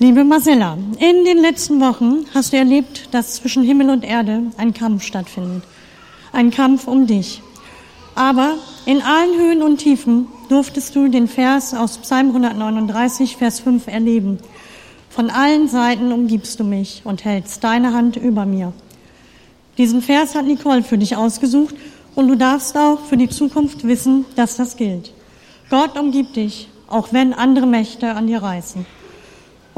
Liebe Marcella, in den letzten Wochen hast du erlebt, dass zwischen Himmel und Erde ein Kampf stattfindet. Ein Kampf um dich. Aber in allen Höhen und Tiefen durftest du den Vers aus Psalm 139, Vers 5 erleben. Von allen Seiten umgibst du mich und hältst deine Hand über mir. Diesen Vers hat Nicole für dich ausgesucht und du darfst auch für die Zukunft wissen, dass das gilt. Gott umgibt dich, auch wenn andere Mächte an dir reißen.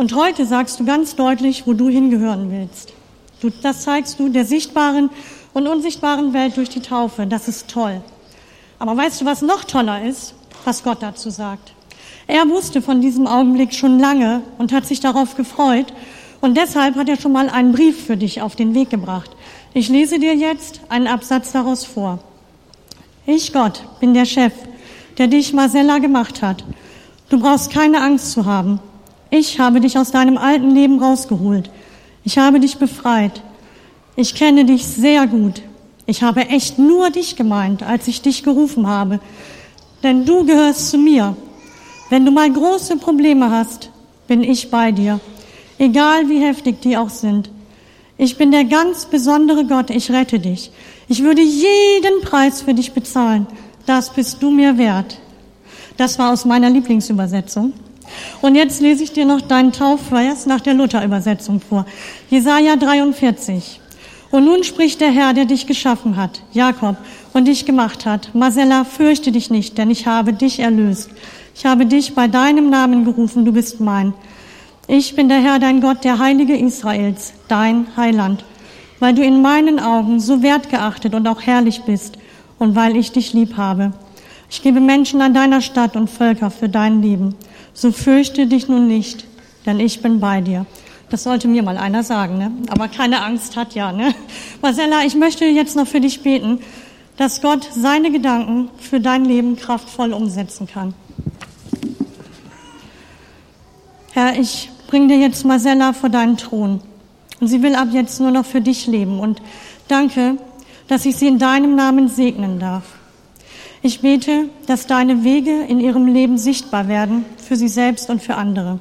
Und heute sagst du ganz deutlich, wo du hingehören willst. Du, das zeigst du der sichtbaren und unsichtbaren Welt durch die Taufe. Das ist toll. Aber weißt du, was noch toller ist? Was Gott dazu sagt. Er wusste von diesem Augenblick schon lange und hat sich darauf gefreut. Und deshalb hat er schon mal einen Brief für dich auf den Weg gebracht. Ich lese dir jetzt einen Absatz daraus vor. Ich, Gott, bin der Chef, der dich Marcella gemacht hat. Du brauchst keine Angst zu haben. Ich habe dich aus deinem alten Leben rausgeholt. Ich habe dich befreit. Ich kenne dich sehr gut. Ich habe echt nur dich gemeint, als ich dich gerufen habe. Denn du gehörst zu mir. Wenn du mal große Probleme hast, bin ich bei dir. Egal wie heftig die auch sind. Ich bin der ganz besondere Gott. Ich rette dich. Ich würde jeden Preis für dich bezahlen. Das bist du mir wert. Das war aus meiner Lieblingsübersetzung. Und jetzt lese ich dir noch deinen Taufvers nach der Luther-Übersetzung vor. Jesaja 43. Und nun spricht der Herr, der dich geschaffen hat, Jakob, und dich gemacht hat. Marcella, fürchte dich nicht, denn ich habe dich erlöst. Ich habe dich bei deinem Namen gerufen, du bist mein. Ich bin der Herr, dein Gott, der Heilige Israels, dein Heiland, weil du in meinen Augen so wertgeachtet und auch herrlich bist und weil ich dich lieb habe. Ich gebe Menschen an deiner Stadt und Völker für dein Leben. So fürchte dich nun nicht, denn ich bin bei dir. Das sollte mir mal einer sagen, ne? Aber keine Angst hat ja, ne? Marcella, ich möchte jetzt noch für dich beten, dass Gott seine Gedanken für dein Leben kraftvoll umsetzen kann. Herr, ich bringe dir jetzt Marcella vor deinen Thron. Und sie will ab jetzt nur noch für dich leben. Und danke, dass ich sie in deinem Namen segnen darf. Ich bete, dass deine Wege in ihrem Leben sichtbar werden für sie selbst und für andere.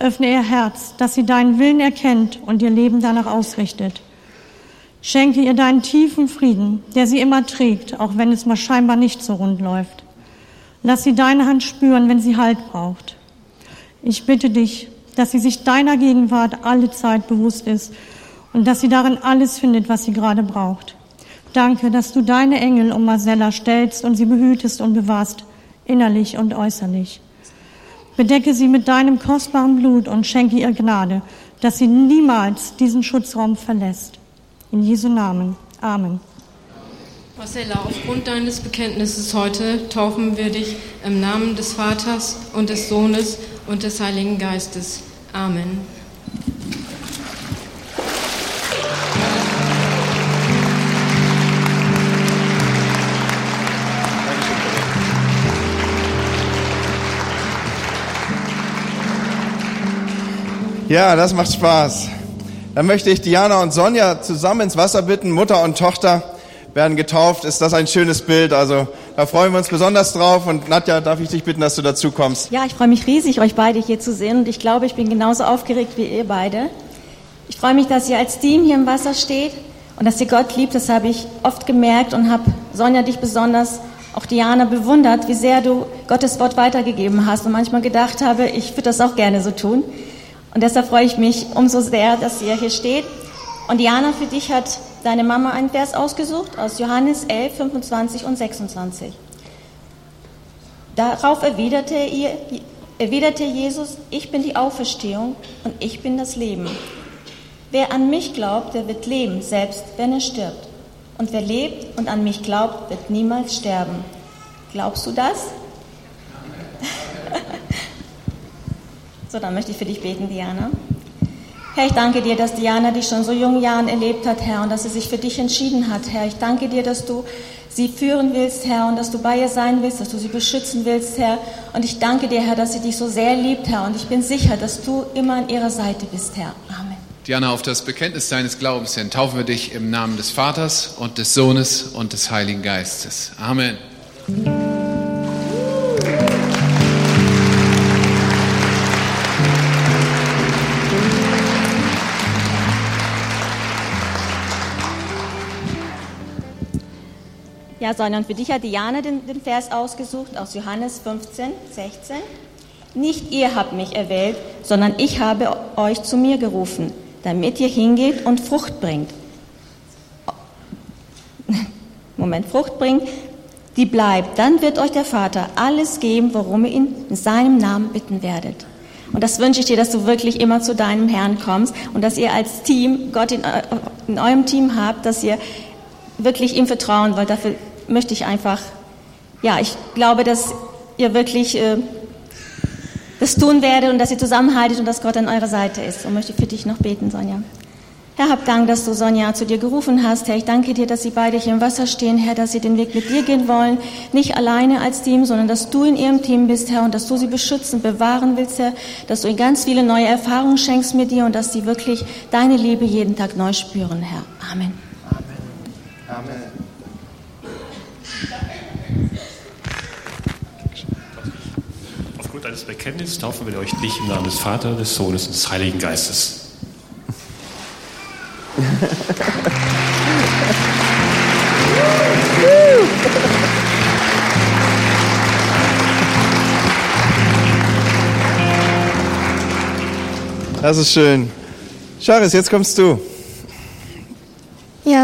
Öffne ihr Herz, dass sie deinen Willen erkennt und ihr Leben danach ausrichtet. Schenke ihr deinen tiefen Frieden, der sie immer trägt, auch wenn es mal scheinbar nicht so rund läuft. Lass sie deine Hand spüren, wenn sie Halt braucht. Ich bitte dich, dass sie sich deiner Gegenwart alle Zeit bewusst ist und dass sie darin alles findet, was sie gerade braucht. Danke, dass du deine Engel um Marcella stellst und sie behütest und bewahrst, innerlich und äußerlich. Bedecke sie mit deinem kostbaren Blut und schenke ihr Gnade, dass sie niemals diesen Schutzraum verlässt. In Jesu Namen. Amen. Marcella, aufgrund deines Bekenntnisses heute taufen wir dich im Namen des Vaters und des Sohnes und des Heiligen Geistes. Amen. Ja, das macht Spaß. Dann möchte ich Diana und Sonja zusammen ins Wasser bitten. Mutter und Tochter werden getauft. Ist das ein schönes Bild? Also da freuen wir uns besonders drauf. Und Nadja, darf ich dich bitten, dass du dazu kommst? Ja, ich freue mich riesig, euch beide hier zu sehen. Und ich glaube, ich bin genauso aufgeregt wie ihr beide. Ich freue mich, dass ihr als Team hier im Wasser steht und dass ihr Gott liebt. Das habe ich oft gemerkt und habe Sonja dich besonders, auch Diana bewundert, wie sehr du Gottes Wort weitergegeben hast und manchmal gedacht habe, ich würde das auch gerne so tun. Und deshalb freue ich mich umso sehr, dass ihr hier steht. Und Diana, für dich hat deine Mama einen Vers ausgesucht aus Johannes 11, 25 und 26. Darauf erwiderte, ihr, erwiderte Jesus, ich bin die Auferstehung und ich bin das Leben. Wer an mich glaubt, der wird leben, selbst wenn er stirbt. Und wer lebt und an mich glaubt, wird niemals sterben. Glaubst du das? So, dann möchte ich für dich beten, Diana. Herr, ich danke dir, dass Diana dich schon so jungen Jahren erlebt hat, Herr, und dass sie sich für dich entschieden hat, Herr. Ich danke dir, dass du sie führen willst, Herr, und dass du bei ihr sein willst, dass du sie beschützen willst, Herr. Und ich danke dir, Herr, dass sie dich so sehr liebt, Herr. Und ich bin sicher, dass du immer an ihrer Seite bist, Herr. Amen. Diana, auf das Bekenntnis deines Glaubens hin taufen wir dich im Namen des Vaters und des Sohnes und des Heiligen Geistes. Amen. Ja, sondern für dich hat Diana den, den Vers ausgesucht aus Johannes 15, 16. Nicht ihr habt mich erwählt, sondern ich habe euch zu mir gerufen, damit ihr hingeht und Frucht bringt. Moment, Frucht bringt, die bleibt. Dann wird euch der Vater alles geben, worum ihr ihn in seinem Namen bitten werdet. Und das wünsche ich dir, dass du wirklich immer zu deinem Herrn kommst und dass ihr als Team Gott in, in eurem Team habt, dass ihr wirklich ihm vertrauen wollt. Dafür möchte ich einfach, ja, ich glaube, dass ihr wirklich äh, das tun werdet und dass ihr zusammenhaltet und dass Gott an eurer Seite ist. Und möchte für dich noch beten, Sonja. Herr, hab Dank, dass du Sonja zu dir gerufen hast. Herr, ich danke dir, dass sie beide hier im Wasser stehen, Herr, dass sie den Weg mit dir gehen wollen. Nicht alleine als Team, sondern dass du in ihrem Team bist, Herr, und dass du sie beschützen, bewahren willst, Herr, dass du ihnen ganz viele neue Erfahrungen schenkst mit dir und dass sie wirklich deine Liebe jeden Tag neu spüren, Herr. Amen. Amen. Amen. Eines Bekenntnisses taufen wir euch nicht im Namen des Vaters, des Sohnes und des Heiligen Geistes. Das ist schön. Charis, jetzt kommst du.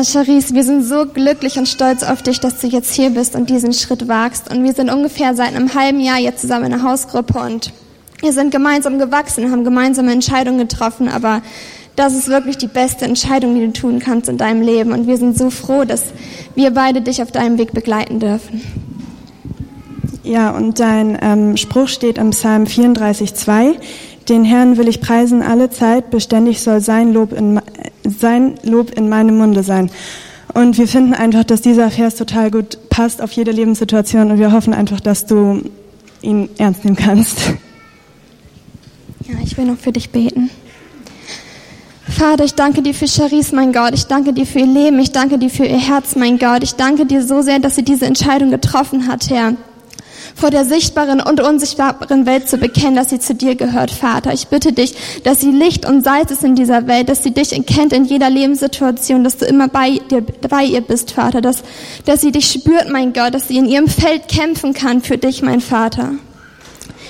Ja, Charis, wir sind so glücklich und stolz auf dich, dass du jetzt hier bist und diesen Schritt wagst. Und wir sind ungefähr seit einem halben Jahr jetzt zusammen in der Hausgruppe und wir sind gemeinsam gewachsen, haben gemeinsame Entscheidungen getroffen, aber das ist wirklich die beste Entscheidung, die du tun kannst in deinem Leben. Und wir sind so froh, dass wir beide dich auf deinem Weg begleiten dürfen. Ja, und dein ähm, Spruch steht im Psalm 34,2. Den Herrn will ich preisen alle Zeit, beständig soll sein Lob in, sein Lob in meinem Munde sein. Und wir finden einfach, dass dieser Vers total gut passt auf jede Lebenssituation und wir hoffen einfach, dass du ihn ernst nehmen kannst. Ja, ich will noch für dich beten. Vater, ich danke dir für Charisse, mein Gott. Ich danke dir für ihr Leben. Ich danke dir für ihr Herz, mein Gott. Ich danke dir so sehr, dass sie diese Entscheidung getroffen hat, Herr. Vor der sichtbaren und unsichtbaren Welt zu bekennen, dass sie zu dir gehört, Vater. Ich bitte dich, dass sie Licht und Salz ist in dieser Welt, dass sie dich erkennt in jeder Lebenssituation, dass du immer bei, dir, bei ihr bist, Vater. Dass, dass sie dich spürt, mein Gott, dass sie in ihrem Feld kämpfen kann für dich, mein Vater.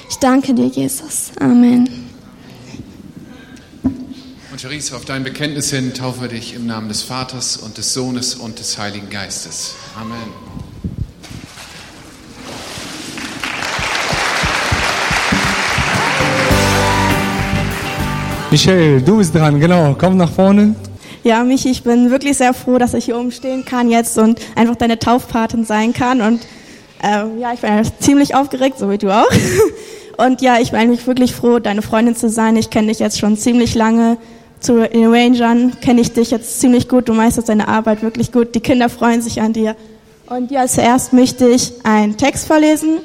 Ich danke dir, Jesus. Amen. Therese, auf dein Bekenntnis hin taufen wir dich im Namen des Vaters und des Sohnes und des Heiligen Geistes. Amen. Michelle, du bist dran, genau. Komm nach vorne. Ja, Michi, ich bin wirklich sehr froh, dass ich hier oben stehen kann jetzt und einfach deine Taufpatin sein kann. Und äh, ja, ich bin ziemlich aufgeregt, so wie du auch. Und ja, ich bin eigentlich wirklich froh, deine Freundin zu sein. Ich kenne dich jetzt schon ziemlich lange zu den Rangern kenne ich dich jetzt ziemlich gut, du meisterst deine Arbeit wirklich gut, die Kinder freuen sich an dir. Und ja, zuerst möchte ich einen Text vorlesen,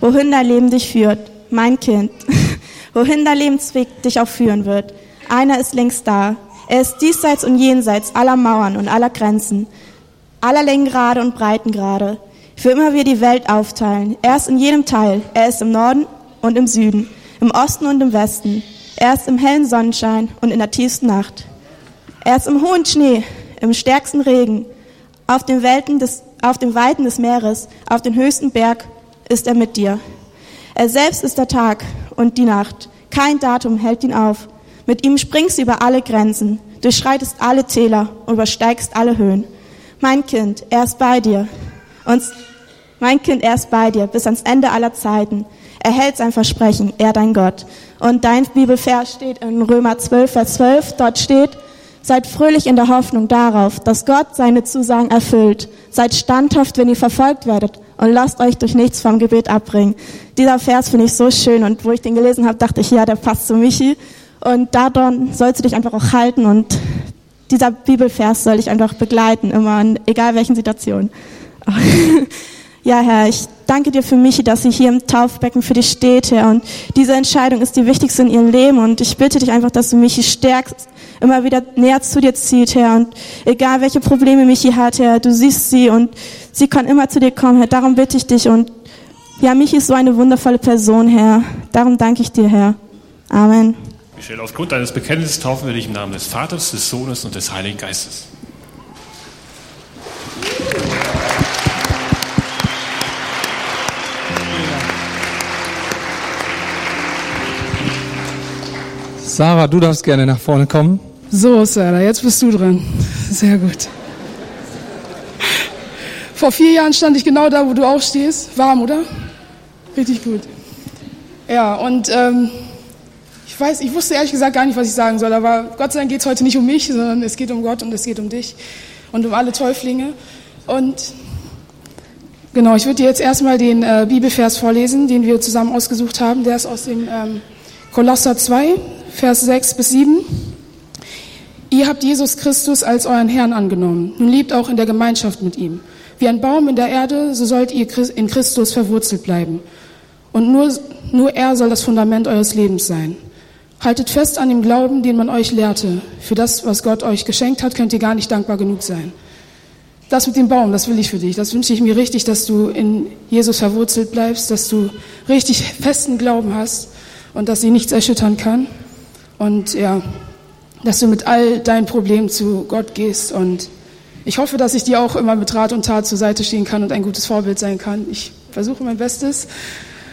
wohin dein Leben dich führt, mein Kind, wohin dein Lebensweg dich auch führen wird. Einer ist längst da, er ist diesseits und jenseits aller Mauern und aller Grenzen, aller Längengrade und Breitengrade. Für immer wir die Welt aufteilen. Er ist in jedem Teil. Er ist im Norden und im Süden, im Osten und im Westen. Er ist im hellen Sonnenschein und in der tiefsten Nacht. Er ist im hohen Schnee, im stärksten Regen, auf den, Welten des, auf den Weiten des Meeres, auf den höchsten Berg ist er mit dir. Er selbst ist der Tag und die Nacht. Kein Datum hält ihn auf. Mit ihm springst du über alle Grenzen, durchschreitest alle Täler übersteigst alle Höhen. Mein Kind, er ist bei dir. Und mein Kind, er ist bei dir bis ans Ende aller Zeiten. Er hält sein Versprechen, er dein Gott. Und dein Bibelvers steht in Römer 12, Vers 12. Dort steht, seid fröhlich in der Hoffnung darauf, dass Gott seine Zusagen erfüllt. Seid standhaft, wenn ihr verfolgt werdet und lasst euch durch nichts vom Gebet abbringen. Dieser Vers finde ich so schön und wo ich den gelesen habe, dachte ich, ja, der passt zu Michi. Und daran sollst du dich einfach auch halten und dieser Bibelvers soll dich einfach begleiten, immer in egal welchen Situationen. Ja, Herr, ich danke dir für Michi, dass sie hier im Taufbecken für dich steht, Herr. Und diese Entscheidung ist die wichtigste in ihrem Leben. Und ich bitte dich einfach, dass du Michi stärkst, immer wieder näher zu dir zieht, Herr. Und egal welche Probleme Michi hat, Herr, du siehst sie und sie kann immer zu dir kommen, Herr. Darum bitte ich dich. Und ja, Michi ist so eine wundervolle Person, Herr. Darum danke ich dir, Herr. Amen. Michel, aufgrund deines Bekenntnisses taufen wir dich im Namen des Vaters, des Sohnes und des Heiligen Geistes. Sarah, du darfst gerne nach vorne kommen. So, Sarah, jetzt bist du dran. Sehr gut. Vor vier Jahren stand ich genau da, wo du auch stehst. Warm, oder? Richtig gut. Ja, und ähm, ich weiß, ich wusste ehrlich gesagt gar nicht, was ich sagen soll, aber Gott sei Dank geht es heute nicht um mich, sondern es geht um Gott und es geht um dich und um alle Täuflinge. Und genau, ich würde dir jetzt erstmal den äh, Bibelvers vorlesen, den wir zusammen ausgesucht haben. Der ist aus dem ähm, Kolosser 2, Vers 6 bis 7. Ihr habt Jesus Christus als euren Herrn angenommen. Nun lebt auch in der Gemeinschaft mit ihm. Wie ein Baum in der Erde, so sollt ihr in Christus verwurzelt bleiben. Und nur, nur er soll das Fundament eures Lebens sein. Haltet fest an dem Glauben, den man euch lehrte. Für das, was Gott euch geschenkt hat, könnt ihr gar nicht dankbar genug sein. Das mit dem Baum, das will ich für dich. Das wünsche ich mir richtig, dass du in Jesus verwurzelt bleibst, dass du richtig festen Glauben hast und dass sie nichts erschüttern kann. Und ja, dass du mit all deinen Problemen zu Gott gehst. Und ich hoffe, dass ich dir auch immer mit Rat und Tat zur Seite stehen kann und ein gutes Vorbild sein kann. Ich versuche mein Bestes.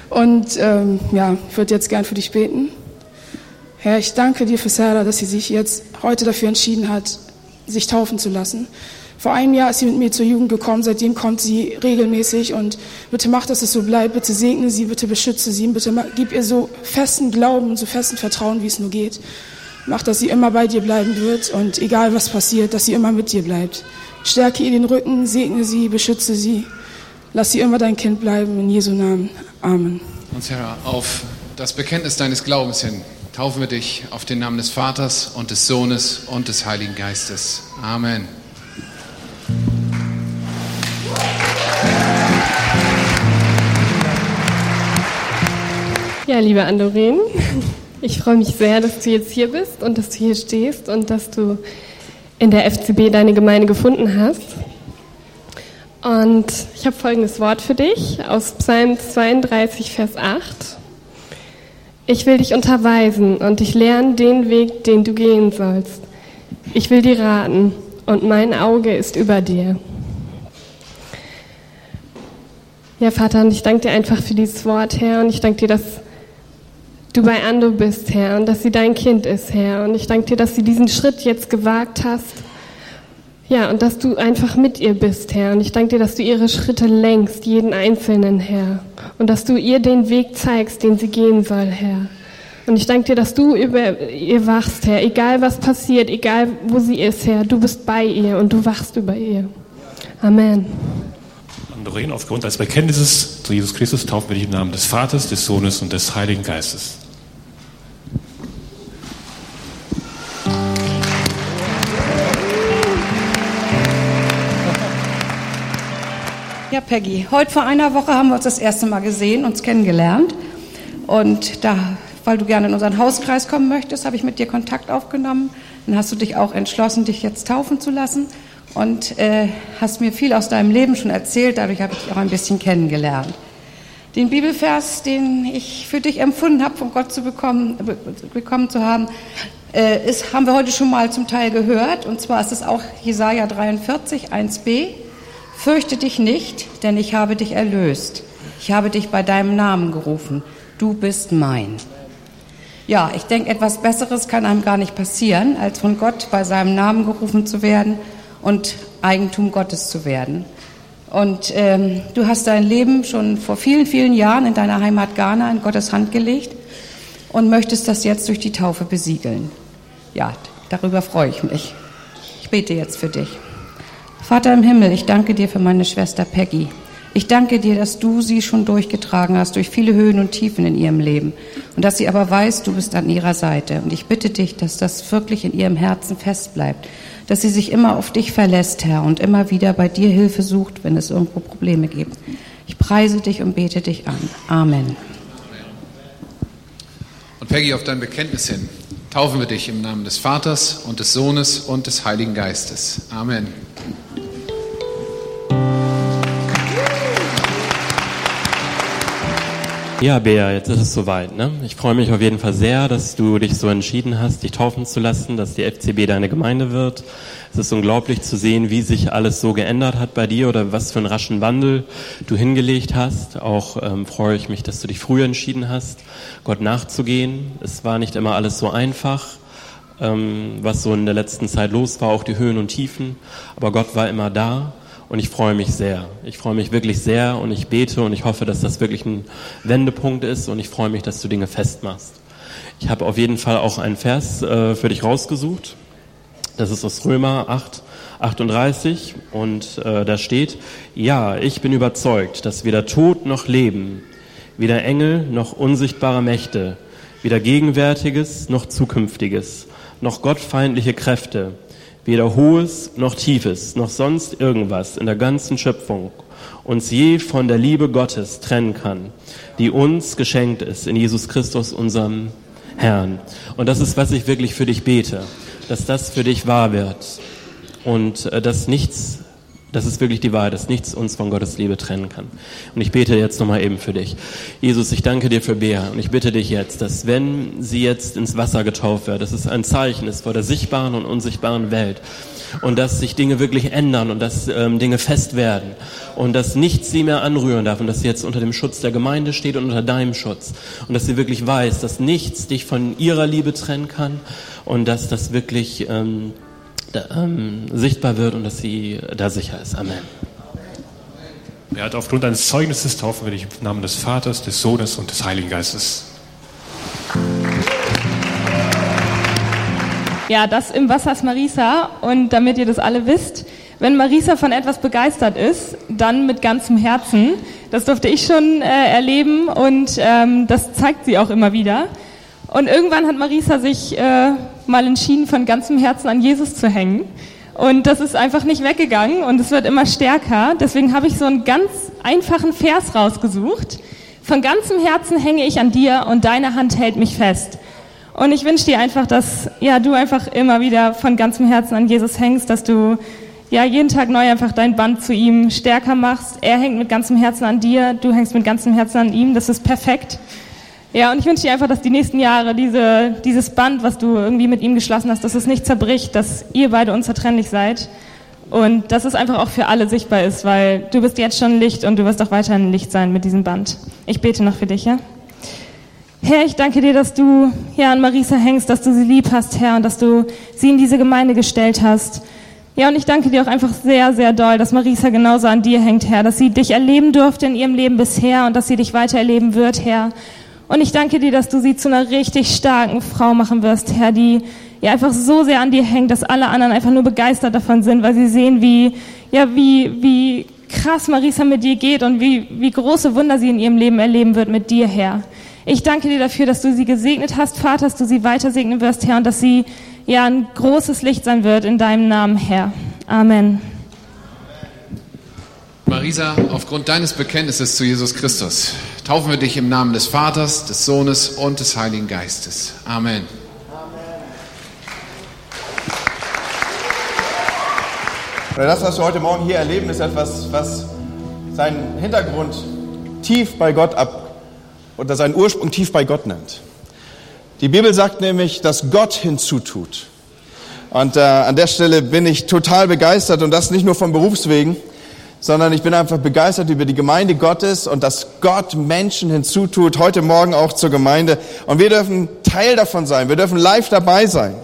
Und ähm, ja, ich würde jetzt gern für dich beten. Herr, ich danke dir für Sarah, dass sie sich jetzt heute dafür entschieden hat, sich taufen zu lassen. Vor einem Jahr ist sie mit mir zur Jugend gekommen, seitdem kommt sie regelmäßig und bitte mach, dass es so bleibt, bitte segne sie, bitte beschütze sie, bitte gib ihr so festen Glauben und so festen Vertrauen, wie es nur geht. Mach, dass sie immer bei dir bleiben wird und egal was passiert, dass sie immer mit dir bleibt. Stärke ihr den Rücken, segne sie, beschütze sie. Lass sie immer dein Kind bleiben, in Jesu Namen. Amen. Und Herr, auf das Bekenntnis deines Glaubens hin taufen wir dich auf den Namen des Vaters und des Sohnes und des Heiligen Geistes. Amen. Ja, liebe Andorin, ich freue mich sehr, dass du jetzt hier bist und dass du hier stehst und dass du in der FCB deine Gemeinde gefunden hast. Und ich habe folgendes Wort für dich aus Psalm 32, Vers 8. Ich will dich unterweisen und dich lehren den Weg, den du gehen sollst. Ich will dir raten und mein Auge ist über dir. Ja, Vater, und ich danke dir einfach für dieses Wort, Herr, und ich danke dir, dass du bei Ando bist, Herr, und dass sie dein Kind ist, Herr, und ich danke dir, dass sie diesen Schritt jetzt gewagt hast. Ja, und dass du einfach mit ihr bist, Herr, und ich danke dir, dass du ihre Schritte lenkst, jeden einzelnen, Herr und dass du ihr den Weg zeigst, den sie gehen soll, Herr. Und ich danke dir, dass du über ihr wachst, Herr. Egal was passiert, egal wo sie ist, Herr, du bist bei ihr und du wachst über ihr. Amen. Andoreen, aufgrund des Bekenntnisses zu Jesus Christus taufen wir dich im Namen des Vaters, des Sohnes und des Heiligen Geistes. Ja, Peggy, heute vor einer Woche haben wir uns das erste Mal gesehen, uns kennengelernt. Und da, weil du gerne in unseren Hauskreis kommen möchtest, habe ich mit dir Kontakt aufgenommen. Dann hast du dich auch entschlossen, dich jetzt taufen zu lassen und äh, hast mir viel aus deinem Leben schon erzählt. Dadurch habe ich dich auch ein bisschen kennengelernt. Den Bibelvers, den ich für dich empfunden habe, von Gott zu bekommen, bekommen zu haben, äh, ist, haben wir heute schon mal zum Teil gehört. Und zwar ist es auch Jesaja 43, 1b. Fürchte dich nicht, denn ich habe dich erlöst. Ich habe dich bei deinem Namen gerufen. Du bist mein. Ja, ich denke, etwas Besseres kann einem gar nicht passieren, als von Gott bei seinem Namen gerufen zu werden und Eigentum Gottes zu werden. Und ähm, du hast dein Leben schon vor vielen, vielen Jahren in deiner Heimat Ghana in Gottes Hand gelegt und möchtest das jetzt durch die Taufe besiegeln. Ja, darüber freue ich mich. Ich bete jetzt für dich. Vater im Himmel, ich danke dir für meine Schwester Peggy. Ich danke dir, dass du sie schon durchgetragen hast durch viele Höhen und Tiefen in ihrem Leben und dass sie aber weiß, du bist an ihrer Seite. Und ich bitte dich, dass das wirklich in ihrem Herzen fest bleibt, dass sie sich immer auf dich verlässt, Herr, und immer wieder bei dir Hilfe sucht, wenn es irgendwo Probleme gibt. Ich preise dich und bete dich an. Amen. Und Peggy, auf dein Bekenntnis hin, taufen wir dich im Namen des Vaters und des Sohnes und des Heiligen Geistes. Amen. Ja, Bea, jetzt ist es soweit. Ne? Ich freue mich auf jeden Fall sehr, dass du dich so entschieden hast, dich taufen zu lassen, dass die FCB deine Gemeinde wird. Es ist unglaublich zu sehen, wie sich alles so geändert hat bei dir oder was für einen raschen Wandel du hingelegt hast. Auch ähm, freue ich mich, dass du dich früher entschieden hast, Gott nachzugehen. Es war nicht immer alles so einfach, ähm, was so in der letzten Zeit los war, auch die Höhen und Tiefen. Aber Gott war immer da und ich freue mich sehr. Ich freue mich wirklich sehr und ich bete und ich hoffe, dass das wirklich ein Wendepunkt ist und ich freue mich, dass du Dinge festmachst. Ich habe auf jeden Fall auch einen Vers äh, für dich rausgesucht. Das ist aus Römer 8, 38 und äh, da steht, ja, ich bin überzeugt, dass weder Tod noch Leben, weder Engel noch unsichtbare Mächte, weder Gegenwärtiges noch Zukünftiges, noch gottfeindliche Kräfte, weder Hohes noch Tiefes, noch sonst irgendwas in der ganzen Schöpfung uns je von der Liebe Gottes trennen kann, die uns geschenkt ist in Jesus Christus, unserem Herrn. Und das ist, was ich wirklich für dich bete, dass das für dich wahr wird und äh, dass nichts das ist wirklich die Wahrheit, dass nichts uns von Gottes Liebe trennen kann. Und ich bete jetzt nochmal eben für dich. Jesus, ich danke dir für Bea und ich bitte dich jetzt, dass wenn sie jetzt ins Wasser getauft wird, dass es ein Zeichen ist vor der sichtbaren und unsichtbaren Welt und dass sich Dinge wirklich ändern und dass ähm, Dinge fest werden und dass nichts sie mehr anrühren darf und dass sie jetzt unter dem Schutz der Gemeinde steht und unter deinem Schutz und dass sie wirklich weiß, dass nichts dich von ihrer Liebe trennen kann und dass das wirklich... Ähm, ähm, sichtbar wird und dass sie da sicher ist. Amen. Er hat aufgrund eines Zeugnisses taufen wir dich im Namen des Vaters, des Sohnes und des Heiligen Geistes. Ja, das im Wasser ist Marisa. Und damit ihr das alle wisst, wenn Marisa von etwas begeistert ist, dann mit ganzem Herzen. Das durfte ich schon äh, erleben und ähm, das zeigt sie auch immer wieder. Und irgendwann hat Marisa sich äh, mal entschieden, von ganzem Herzen an Jesus zu hängen. Und das ist einfach nicht weggegangen und es wird immer stärker. Deswegen habe ich so einen ganz einfachen Vers rausgesucht. Von ganzem Herzen hänge ich an dir und deine Hand hält mich fest. Und ich wünsche dir einfach, dass ja du einfach immer wieder von ganzem Herzen an Jesus hängst, dass du ja jeden Tag neu einfach dein Band zu ihm stärker machst. Er hängt mit ganzem Herzen an dir, du hängst mit ganzem Herzen an ihm. Das ist perfekt. Ja, und ich wünsche dir einfach, dass die nächsten Jahre diese, dieses Band, was du irgendwie mit ihm geschlossen hast, dass es nicht zerbricht, dass ihr beide unzertrennlich seid und dass es einfach auch für alle sichtbar ist, weil du bist jetzt schon Licht und du wirst auch weiterhin Licht sein mit diesem Band. Ich bete noch für dich, ja? Herr, ich danke dir, dass du ja an Marisa hängst, dass du sie lieb hast, Herr, und dass du sie in diese Gemeinde gestellt hast. Ja, und ich danke dir auch einfach sehr, sehr doll, dass Marisa genauso an dir hängt, Herr, dass sie dich erleben durfte in ihrem Leben bisher und dass sie dich weiter erleben wird, Herr. Und ich danke dir, dass du sie zu einer richtig starken Frau machen wirst, Herr, die ja einfach so sehr an dir hängt, dass alle anderen einfach nur begeistert davon sind, weil sie sehen, wie, ja, wie, wie krass Marisa mit dir geht und wie, wie große Wunder sie in ihrem Leben erleben wird mit dir, Herr. Ich danke dir dafür, dass du sie gesegnet hast, Vater, dass du sie weiter segnen wirst, Herr, und dass sie ja ein großes Licht sein wird in deinem Namen, Herr. Amen. Marisa, aufgrund deines Bekenntnisses zu Jesus Christus taufen wir dich im Namen des Vaters, des Sohnes und des Heiligen Geistes. Amen. Das, was wir heute Morgen hier erleben, ist etwas, was seinen Hintergrund tief bei Gott ab oder seinen Ursprung tief bei Gott nimmt. Die Bibel sagt nämlich, dass Gott hinzutut. Und äh, an der Stelle bin ich total begeistert und das nicht nur von Berufswegen, sondern ich bin einfach begeistert über die Gemeinde Gottes und dass Gott Menschen hinzutut, heute Morgen auch zur Gemeinde. Und wir dürfen Teil davon sein, wir dürfen live dabei sein.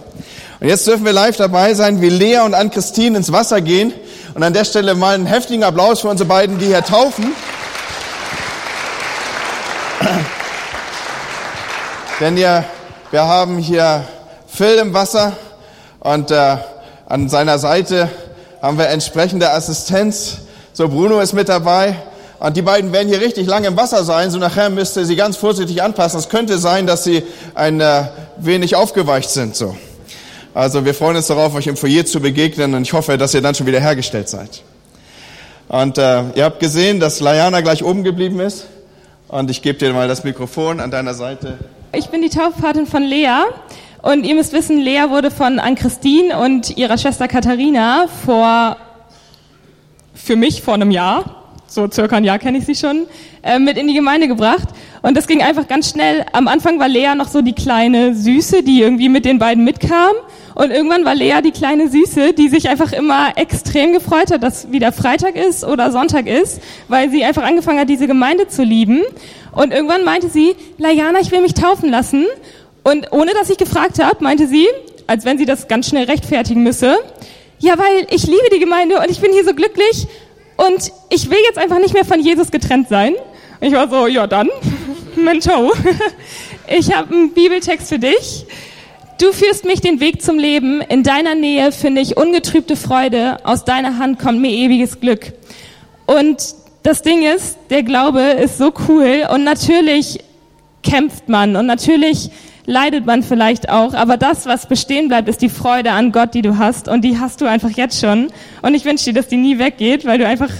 Und jetzt dürfen wir live dabei sein, wie Lea und Ann-Christine ins Wasser gehen. Und an der Stelle mal einen heftigen Applaus für unsere beiden, die hier taufen. Denn ja, wir haben hier Phil im Wasser und äh, an seiner Seite haben wir entsprechende Assistenz so, Bruno ist mit dabei. Und die beiden werden hier richtig lange im Wasser sein. So nachher müsst ihr sie ganz vorsichtig anpassen. Es könnte sein, dass sie ein äh, wenig aufgeweicht sind. So. Also wir freuen uns darauf, euch im Foyer zu begegnen und ich hoffe, dass ihr dann schon wieder hergestellt seid. Und äh, ihr habt gesehen, dass Layana gleich oben geblieben ist. Und ich gebe dir mal das Mikrofon an deiner Seite. Ich bin die Taufpatin von Lea. Und ihr müsst wissen, Lea wurde von Ann-Christine und ihrer Schwester Katharina vor für mich vor einem Jahr so circa ein Jahr kenne ich sie schon, äh, mit in die Gemeinde gebracht. Und das ging einfach ganz schnell. Am Anfang war Lea noch so die kleine Süße, die irgendwie mit den beiden mitkam. Und irgendwann war Lea die kleine Süße, die sich einfach immer extrem gefreut hat, dass wieder Freitag ist oder Sonntag ist, weil sie einfach angefangen hat, diese Gemeinde zu lieben. Und irgendwann meinte sie, Lajana, ich will mich taufen lassen. Und ohne dass ich gefragt habe, meinte sie, als wenn sie das ganz schnell rechtfertigen müsse, ja, weil ich liebe die Gemeinde und ich bin hier so glücklich und ich will jetzt einfach nicht mehr von Jesus getrennt sein. Ich war so, ja dann, Mensch, ich habe einen Bibeltext für dich. Du führst mich den Weg zum Leben. In deiner Nähe finde ich ungetrübte Freude. Aus deiner Hand kommt mir ewiges Glück. Und das Ding ist, der Glaube ist so cool und natürlich kämpft man und natürlich leidet man vielleicht auch, aber das, was bestehen bleibt, ist die Freude an Gott, die du hast und die hast du einfach jetzt schon und ich wünsche dir, dass die nie weggeht, weil du einfach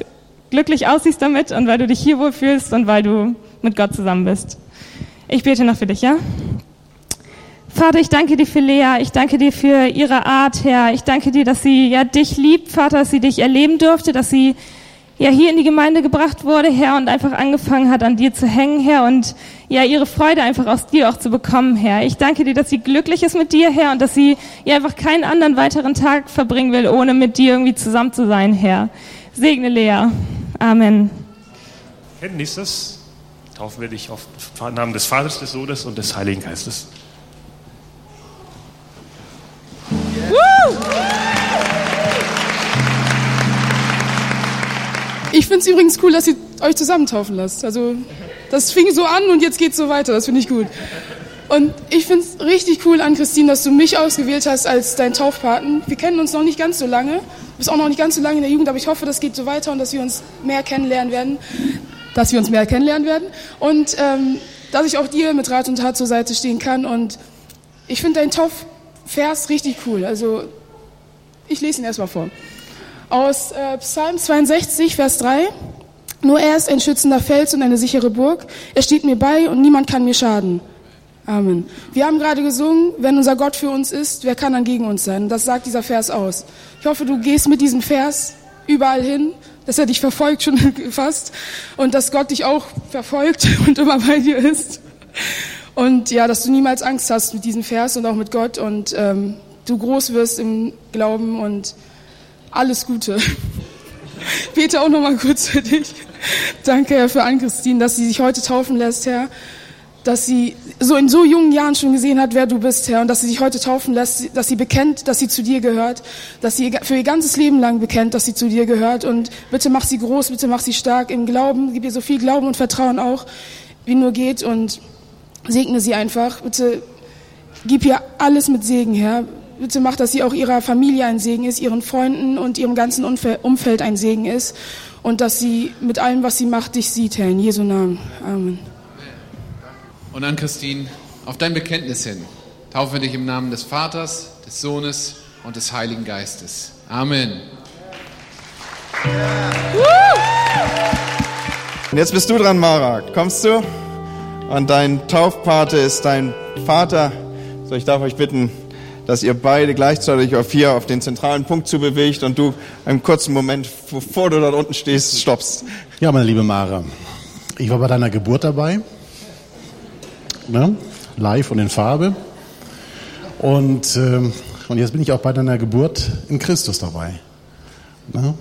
glücklich aussiehst damit und weil du dich hier wohl fühlst und weil du mit Gott zusammen bist. Ich bete noch für dich, ja? Vater, ich danke dir für Lea. Ich danke dir für ihre Art, Herr. Ich danke dir, dass sie ja dich liebt, Vater, dass sie dich erleben durfte, dass sie ja hier in die Gemeinde gebracht wurde, Herr, und einfach angefangen hat, an dir zu hängen, Herr, und ja ihre Freude einfach aus dir auch zu bekommen, Herr. Ich danke dir, dass sie glücklich ist mit dir, Herr, und dass sie ja einfach keinen anderen weiteren Tag verbringen will, ohne mit dir irgendwie zusammen zu sein, Herr. Segne Lea. Amen. Herr, nächstes taufen wir dich auf den Namen des Vaters, des Sohnes und des Heiligen Geistes. Woo! Ich finde es übrigens cool, dass ihr euch zusammentaufen lasst. Also, das fing so an und jetzt geht es so weiter. Das finde ich gut. Und ich finde es richtig cool an Christine, dass du mich ausgewählt hast als dein Taufpaten. Wir kennen uns noch nicht ganz so lange. Du bist auch noch nicht ganz so lange in der Jugend, aber ich hoffe, das geht so weiter und dass wir uns mehr kennenlernen werden. Dass wir uns mehr kennenlernen werden. Und ähm, dass ich auch dir mit Rat und Tat zur Seite stehen kann. Und ich finde deinen Taufvers richtig cool. Also, ich lese ihn erstmal vor aus äh, Psalm 62, Vers 3. Nur er ist ein schützender Fels und eine sichere Burg. Er steht mir bei und niemand kann mir schaden. Amen. Wir haben gerade gesungen, wenn unser Gott für uns ist, wer kann dann gegen uns sein? Das sagt dieser Vers aus. Ich hoffe, du gehst mit diesem Vers überall hin, dass er dich verfolgt schon fast und dass Gott dich auch verfolgt und immer bei dir ist. Und ja, dass du niemals Angst hast mit diesem Vers und auch mit Gott und ähm, du groß wirst im Glauben und alles Gute. Bete auch noch mal kurz für dich. Danke, Herr, für Ann-Christine, dass sie sich heute taufen lässt, Herr. Dass sie so in so jungen Jahren schon gesehen hat, wer du bist, Herr. Und dass sie sich heute taufen lässt, dass sie bekennt, dass sie zu dir gehört. Dass sie für ihr ganzes Leben lang bekennt, dass sie zu dir gehört. Und bitte mach sie groß, bitte mach sie stark im Glauben. Gib ihr so viel Glauben und Vertrauen auch, wie nur geht. Und segne sie einfach. Bitte gib ihr alles mit Segen, Herr bitte mach, dass sie auch ihrer Familie ein Segen ist, ihren Freunden und ihrem ganzen Umfeld ein Segen ist und dass sie mit allem, was sie macht, dich sieht, Herr, in Jesu Namen. Amen. Und an Christine, auf dein Bekenntnis hin, taufen wir dich im Namen des Vaters, des Sohnes und des Heiligen Geistes. Amen. Und jetzt bist du dran, Mara. Kommst du? Und dein Taufpate ist dein Vater. So, ich darf euch bitten, dass ihr beide gleichzeitig auf hier auf den zentralen Punkt zu bewegt und du einen kurzen Moment, bevor du dort unten stehst, stoppst. Ja, meine liebe Mara, ich war bei deiner Geburt dabei, ne? live und in Farbe. Und, äh, und jetzt bin ich auch bei deiner Geburt in Christus dabei. Ne?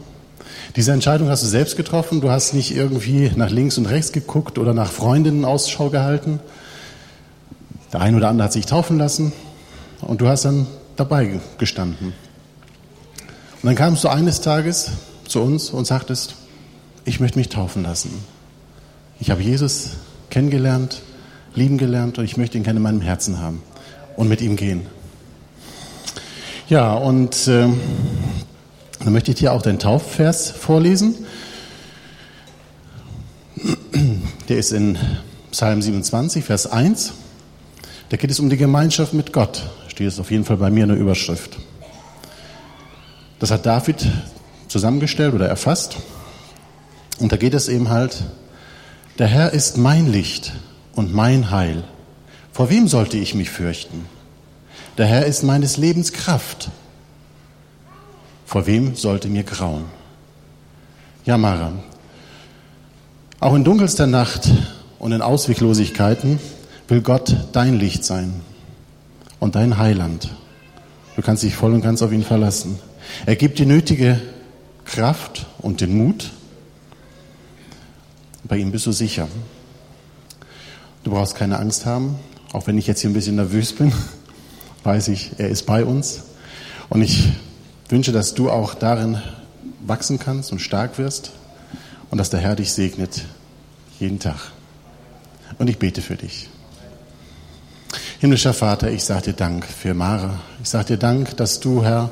Diese Entscheidung hast du selbst getroffen. Du hast nicht irgendwie nach links und rechts geguckt oder nach Freundinnen Ausschau gehalten. Der eine oder andere hat sich taufen lassen. Und du hast dann dabei gestanden. Und dann kamst du eines Tages zu uns und sagtest, ich möchte mich taufen lassen. Ich habe Jesus kennengelernt, lieben gelernt und ich möchte ihn gerne in meinem Herzen haben und mit ihm gehen. Ja, und äh, dann möchte ich dir auch den Taufvers vorlesen. Der ist in Psalm 27, Vers 1. Da geht es um die Gemeinschaft mit Gott steht es auf jeden Fall bei mir in der Überschrift. Das hat David zusammengestellt oder erfasst. Und da geht es eben halt, der Herr ist mein Licht und mein Heil. Vor wem sollte ich mich fürchten? Der Herr ist meines Lebens Kraft. Vor wem sollte mir grauen? Ja, Mara, Auch in dunkelster Nacht und in Ausweglosigkeiten will Gott dein Licht sein und dein Heiland. Du kannst dich voll und ganz auf ihn verlassen. Er gibt die nötige Kraft und den Mut. Bei ihm bist du sicher. Du brauchst keine Angst haben, auch wenn ich jetzt hier ein bisschen nervös bin, weiß ich, er ist bei uns. Und ich wünsche, dass du auch darin wachsen kannst und stark wirst und dass der Herr dich segnet jeden Tag. Und ich bete für dich. Himmlischer Vater, ich sage dir Dank für Mara. Ich sage dir Dank, dass du, Herr,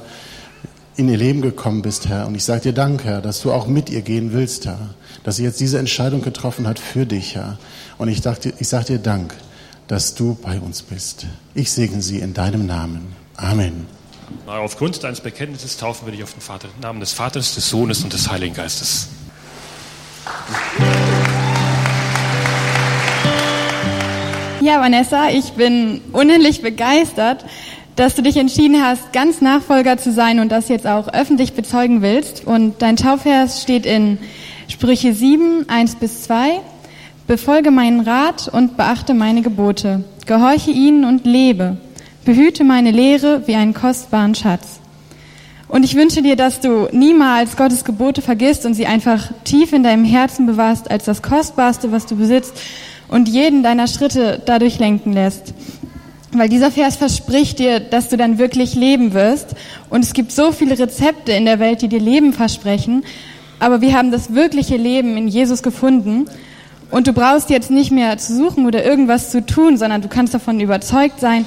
in ihr Leben gekommen bist, Herr. Und ich sage dir Dank, Herr, dass du auch mit ihr gehen willst, Herr. Dass sie jetzt diese Entscheidung getroffen hat für dich, Herr. Und ich, ich sage dir Dank, dass du bei uns bist. Ich segne sie in deinem Namen. Amen. Aufgrund deines Bekenntnisses taufen wir dich auf den Vater, Namen des Vaters, des Sohnes und des Heiligen Geistes. Ja, Vanessa, ich bin unendlich begeistert, dass du dich entschieden hast, ganz Nachfolger zu sein und das jetzt auch öffentlich bezeugen willst. Und dein Taufvers steht in Sprüche 7, 1 bis 2. Befolge meinen Rat und beachte meine Gebote. Gehorche ihnen und lebe. Behüte meine Lehre wie einen kostbaren Schatz. Und ich wünsche dir, dass du niemals Gottes Gebote vergisst und sie einfach tief in deinem Herzen bewahrst als das Kostbarste, was du besitzt und jeden deiner Schritte dadurch lenken lässt. Weil dieser Vers verspricht dir, dass du dann wirklich leben wirst. Und es gibt so viele Rezepte in der Welt, die dir Leben versprechen. Aber wir haben das wirkliche Leben in Jesus gefunden. Und du brauchst jetzt nicht mehr zu suchen oder irgendwas zu tun, sondern du kannst davon überzeugt sein,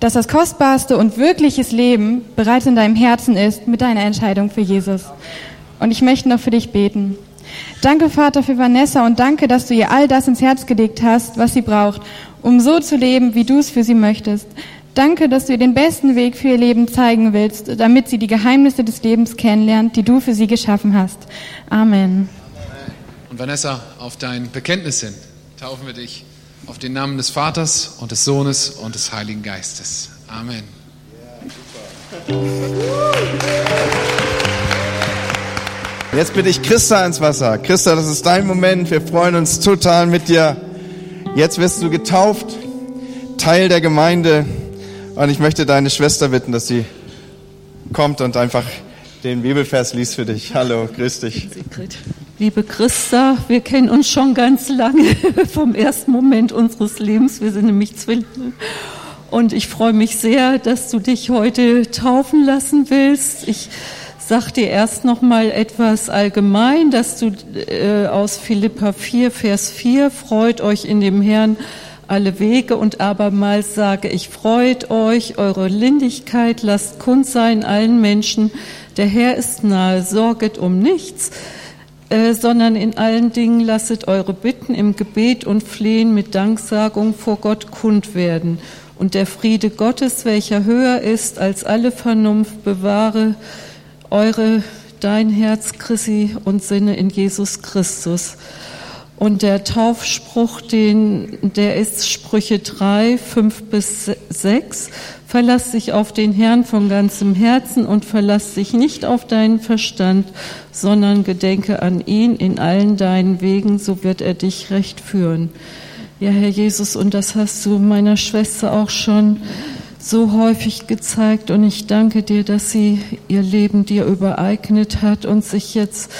dass das kostbarste und wirkliches Leben bereits in deinem Herzen ist mit deiner Entscheidung für Jesus. Und ich möchte noch für dich beten. Danke, Vater, für Vanessa und danke, dass du ihr all das ins Herz gelegt hast, was sie braucht, um so zu leben, wie du es für sie möchtest. Danke, dass du ihr den besten Weg für ihr Leben zeigen willst, damit sie die Geheimnisse des Lebens kennenlernt, die du für sie geschaffen hast. Amen. Und Vanessa, auf dein Bekenntnis hin taufen wir dich auf den Namen des Vaters und des Sohnes und des Heiligen Geistes. Amen. Jetzt bitte ich Christa ins Wasser. Christa, das ist dein Moment. Wir freuen uns total mit dir. Jetzt wirst du getauft, Teil der Gemeinde. Und ich möchte deine Schwester bitten, dass sie kommt und einfach den Bibelvers liest für dich. Hallo, grüß dich. Liebe Christa, wir kennen uns schon ganz lange vom ersten Moment unseres Lebens. Wir sind nämlich Zwillinge. Und ich freue mich sehr, dass du dich heute taufen lassen willst. Ich sag dir erst noch mal etwas allgemein, dass du äh, aus Philippa 4, Vers 4, freut euch in dem Herrn alle Wege und abermals sage ich, freut euch, eure Lindigkeit lasst kund sein allen Menschen, der Herr ist nahe, sorget um nichts, äh, sondern in allen Dingen lasset eure Bitten im Gebet und Flehen mit Danksagung vor Gott kund werden. Und der Friede Gottes, welcher höher ist als alle Vernunft, bewahre eure, dein Herz, Chrissy, und Sinne in Jesus Christus. Und der Taufspruch, den, der ist Sprüche 3, 5 bis 6. Verlass dich auf den Herrn von ganzem Herzen und verlass dich nicht auf deinen Verstand, sondern gedenke an ihn in allen deinen Wegen, so wird er dich recht führen. Ja, Herr Jesus, und das hast du meiner Schwester auch schon so häufig gezeigt und ich danke dir, dass sie ihr Leben dir übereignet hat und sich jetzt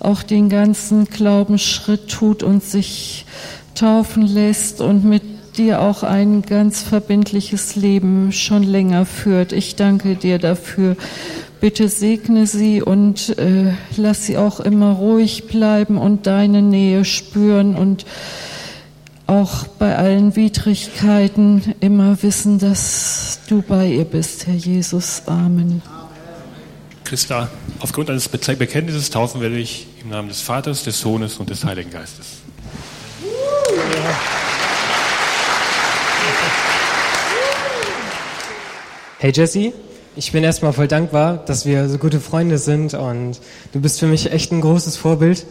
auch den ganzen Glaubensschritt tut und sich taufen lässt und mit dir auch ein ganz verbindliches Leben schon länger führt. Ich danke dir dafür. Bitte segne sie und äh, lass sie auch immer ruhig bleiben und deine Nähe spüren und auch bei allen Widrigkeiten immer wissen, dass du bei ihr bist, Herr Jesus. Amen. Christa, aufgrund eines Bekenntnisses taufen wir dich im Namen des Vaters, des Sohnes und des Heiligen Geistes. Hey Jesse, ich bin erstmal voll dankbar, dass wir so gute Freunde sind und du bist für mich echt ein großes Vorbild.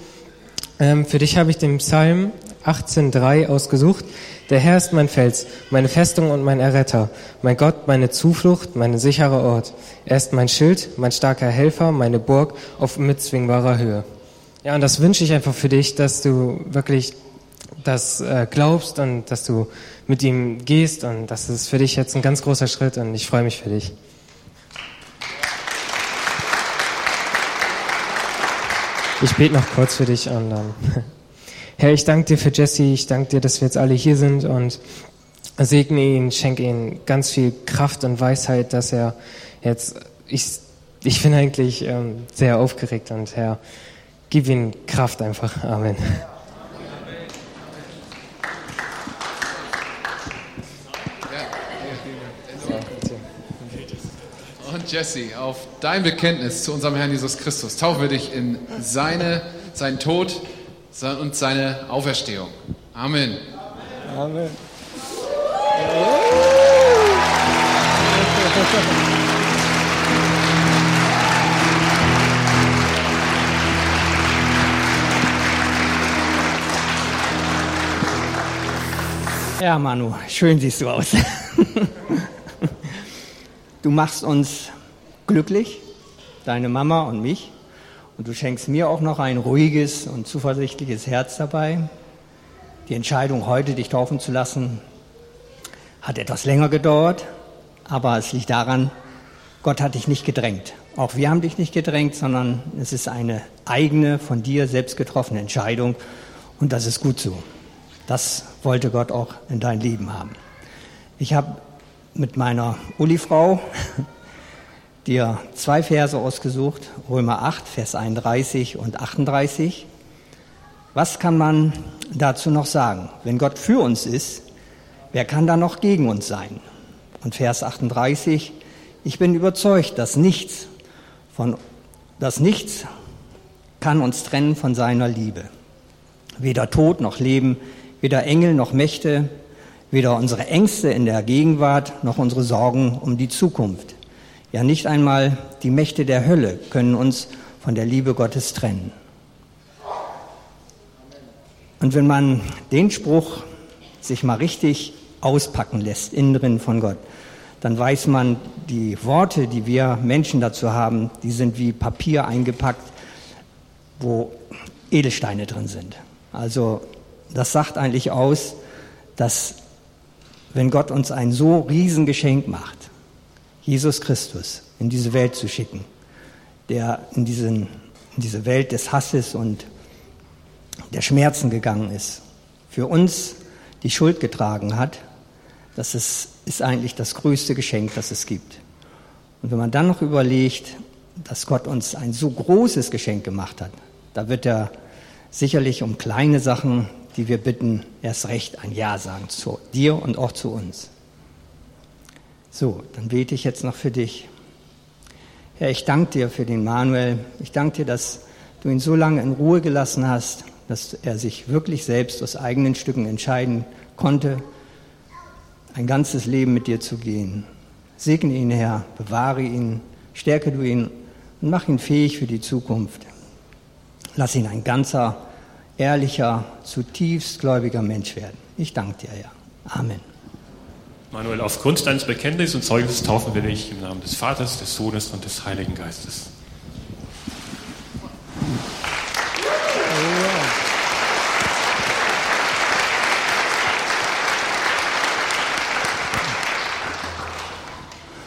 Ähm, für dich habe ich den Psalm 18.3 ausgesucht. Der Herr ist mein Fels, meine Festung und mein Erretter, mein Gott, meine Zuflucht, mein sicherer Ort. Er ist mein Schild, mein starker Helfer, meine Burg auf unbezwingbarer Höhe. Ja, und das wünsche ich einfach für dich, dass du wirklich das äh, glaubst und dass du mit ihm gehst und das ist für dich jetzt ein ganz großer Schritt und ich freue mich für dich. Ich bete noch kurz für dich und dann. Herr, ich danke dir für Jesse, ich danke dir, dass wir jetzt alle hier sind und segne ihn, schenke ihm ganz viel Kraft und Weisheit, dass er jetzt, ich, ich bin eigentlich ähm, sehr aufgeregt und Herr, gib ihm Kraft einfach. Amen. Jesse, auf dein Bekenntnis zu unserem Herrn Jesus Christus taufen wir dich in seine, seinen Tod und seine Auferstehung. Amen. Amen. Ja, Manu, schön siehst du aus. Du machst uns glücklich, deine Mama und mich, und du schenkst mir auch noch ein ruhiges und zuversichtliches Herz dabei. Die Entscheidung, heute dich taufen zu lassen, hat etwas länger gedauert, aber es liegt daran, Gott hat dich nicht gedrängt. Auch wir haben dich nicht gedrängt, sondern es ist eine eigene, von dir selbst getroffene Entscheidung und das ist gut so. Das wollte Gott auch in dein Leben haben. Ich habe mit meiner Uli-Frau dir zwei Verse ausgesucht, Römer 8, Vers 31 und 38. Was kann man dazu noch sagen? Wenn Gott für uns ist, wer kann da noch gegen uns sein? Und Vers 38, ich bin überzeugt, dass nichts von, dass nichts kann uns trennen von seiner Liebe. Weder Tod noch Leben, weder Engel noch Mächte, Weder unsere Ängste in der Gegenwart noch unsere Sorgen um die Zukunft. Ja, nicht einmal die Mächte der Hölle können uns von der Liebe Gottes trennen. Und wenn man den Spruch sich mal richtig auspacken lässt, innen drin von Gott, dann weiß man, die Worte, die wir Menschen dazu haben, die sind wie Papier eingepackt, wo Edelsteine drin sind. Also das sagt eigentlich aus, dass wenn Gott uns ein so Riesengeschenk macht, Jesus Christus in diese Welt zu schicken, der in, diesen, in diese Welt des Hasses und der Schmerzen gegangen ist, für uns die Schuld getragen hat, das ist, ist eigentlich das größte Geschenk, das es gibt. Und wenn man dann noch überlegt, dass Gott uns ein so großes Geschenk gemacht hat, da wird er sicherlich um kleine Sachen die wir bitten, erst recht ein Ja sagen zu dir und auch zu uns. So, dann bete ich jetzt noch für dich. Herr, ich danke dir für den Manuel. Ich danke dir, dass du ihn so lange in Ruhe gelassen hast, dass er sich wirklich selbst aus eigenen Stücken entscheiden konnte, ein ganzes Leben mit dir zu gehen. Segne ihn, Herr, bewahre ihn, stärke du ihn und mach ihn fähig für die Zukunft. Lass ihn ein ganzer ehrlicher, zutiefst gläubiger Mensch werden. Ich danke dir, Herr. Amen. Manuel, aufgrund deines Bekenntnisses und Zeugnisses taufen wir dich im Namen des Vaters, des Sohnes und des Heiligen Geistes.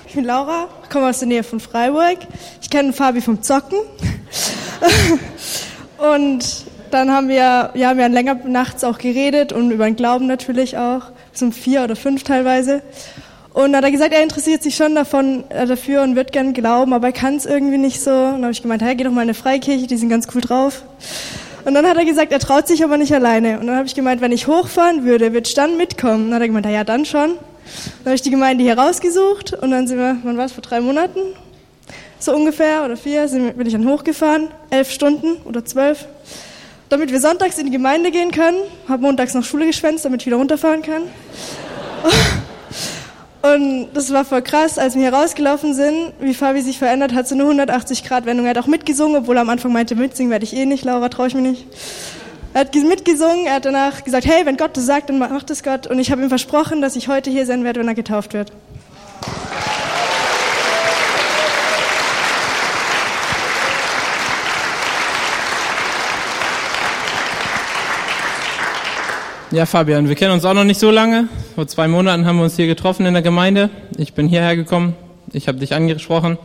Ich bin Laura, komme aus der Nähe von Freiburg. Ich kenne Fabi vom Zocken. Und dann haben wir, ja, wir haben länger nachts auch geredet und über den Glauben natürlich auch, um vier oder fünf teilweise. Und dann hat er gesagt, er interessiert sich schon davon, äh, dafür und wird gern glauben, aber er kann es irgendwie nicht so. Und dann habe ich gemeint, hey, geh doch mal in eine Freikirche, die sind ganz cool drauf. Und dann hat er gesagt, er traut sich aber nicht alleine. Und dann habe ich gemeint, wenn ich hochfahren würde, wird dann mitkommen. Und dann hat er gemeint, ja, dann schon. Dann habe ich die Gemeinde hier rausgesucht und dann sind wir, wann war es, vor drei Monaten? So ungefähr oder vier, sind, bin ich dann hochgefahren, elf Stunden oder zwölf damit wir sonntags in die Gemeinde gehen können. Habe montags noch Schule geschwänzt, damit ich wieder runterfahren kann. Und das war voll krass, als wir hier rausgelaufen sind, wie Fabi sich verändert hat, so eine 180-Grad-Wendung. Er hat auch mitgesungen, obwohl er am Anfang meinte, mitsingen werde ich eh nicht, Laura, traue ich mir nicht. Er hat mitgesungen, er hat danach gesagt, hey, wenn Gott das sagt, dann macht es Gott. Und ich habe ihm versprochen, dass ich heute hier sein werde, wenn er getauft wird. Ja, Fabian, wir kennen uns auch noch nicht so lange. Vor zwei Monaten haben wir uns hier getroffen in der Gemeinde. Ich bin hierher gekommen. Ich habe dich angesprochen.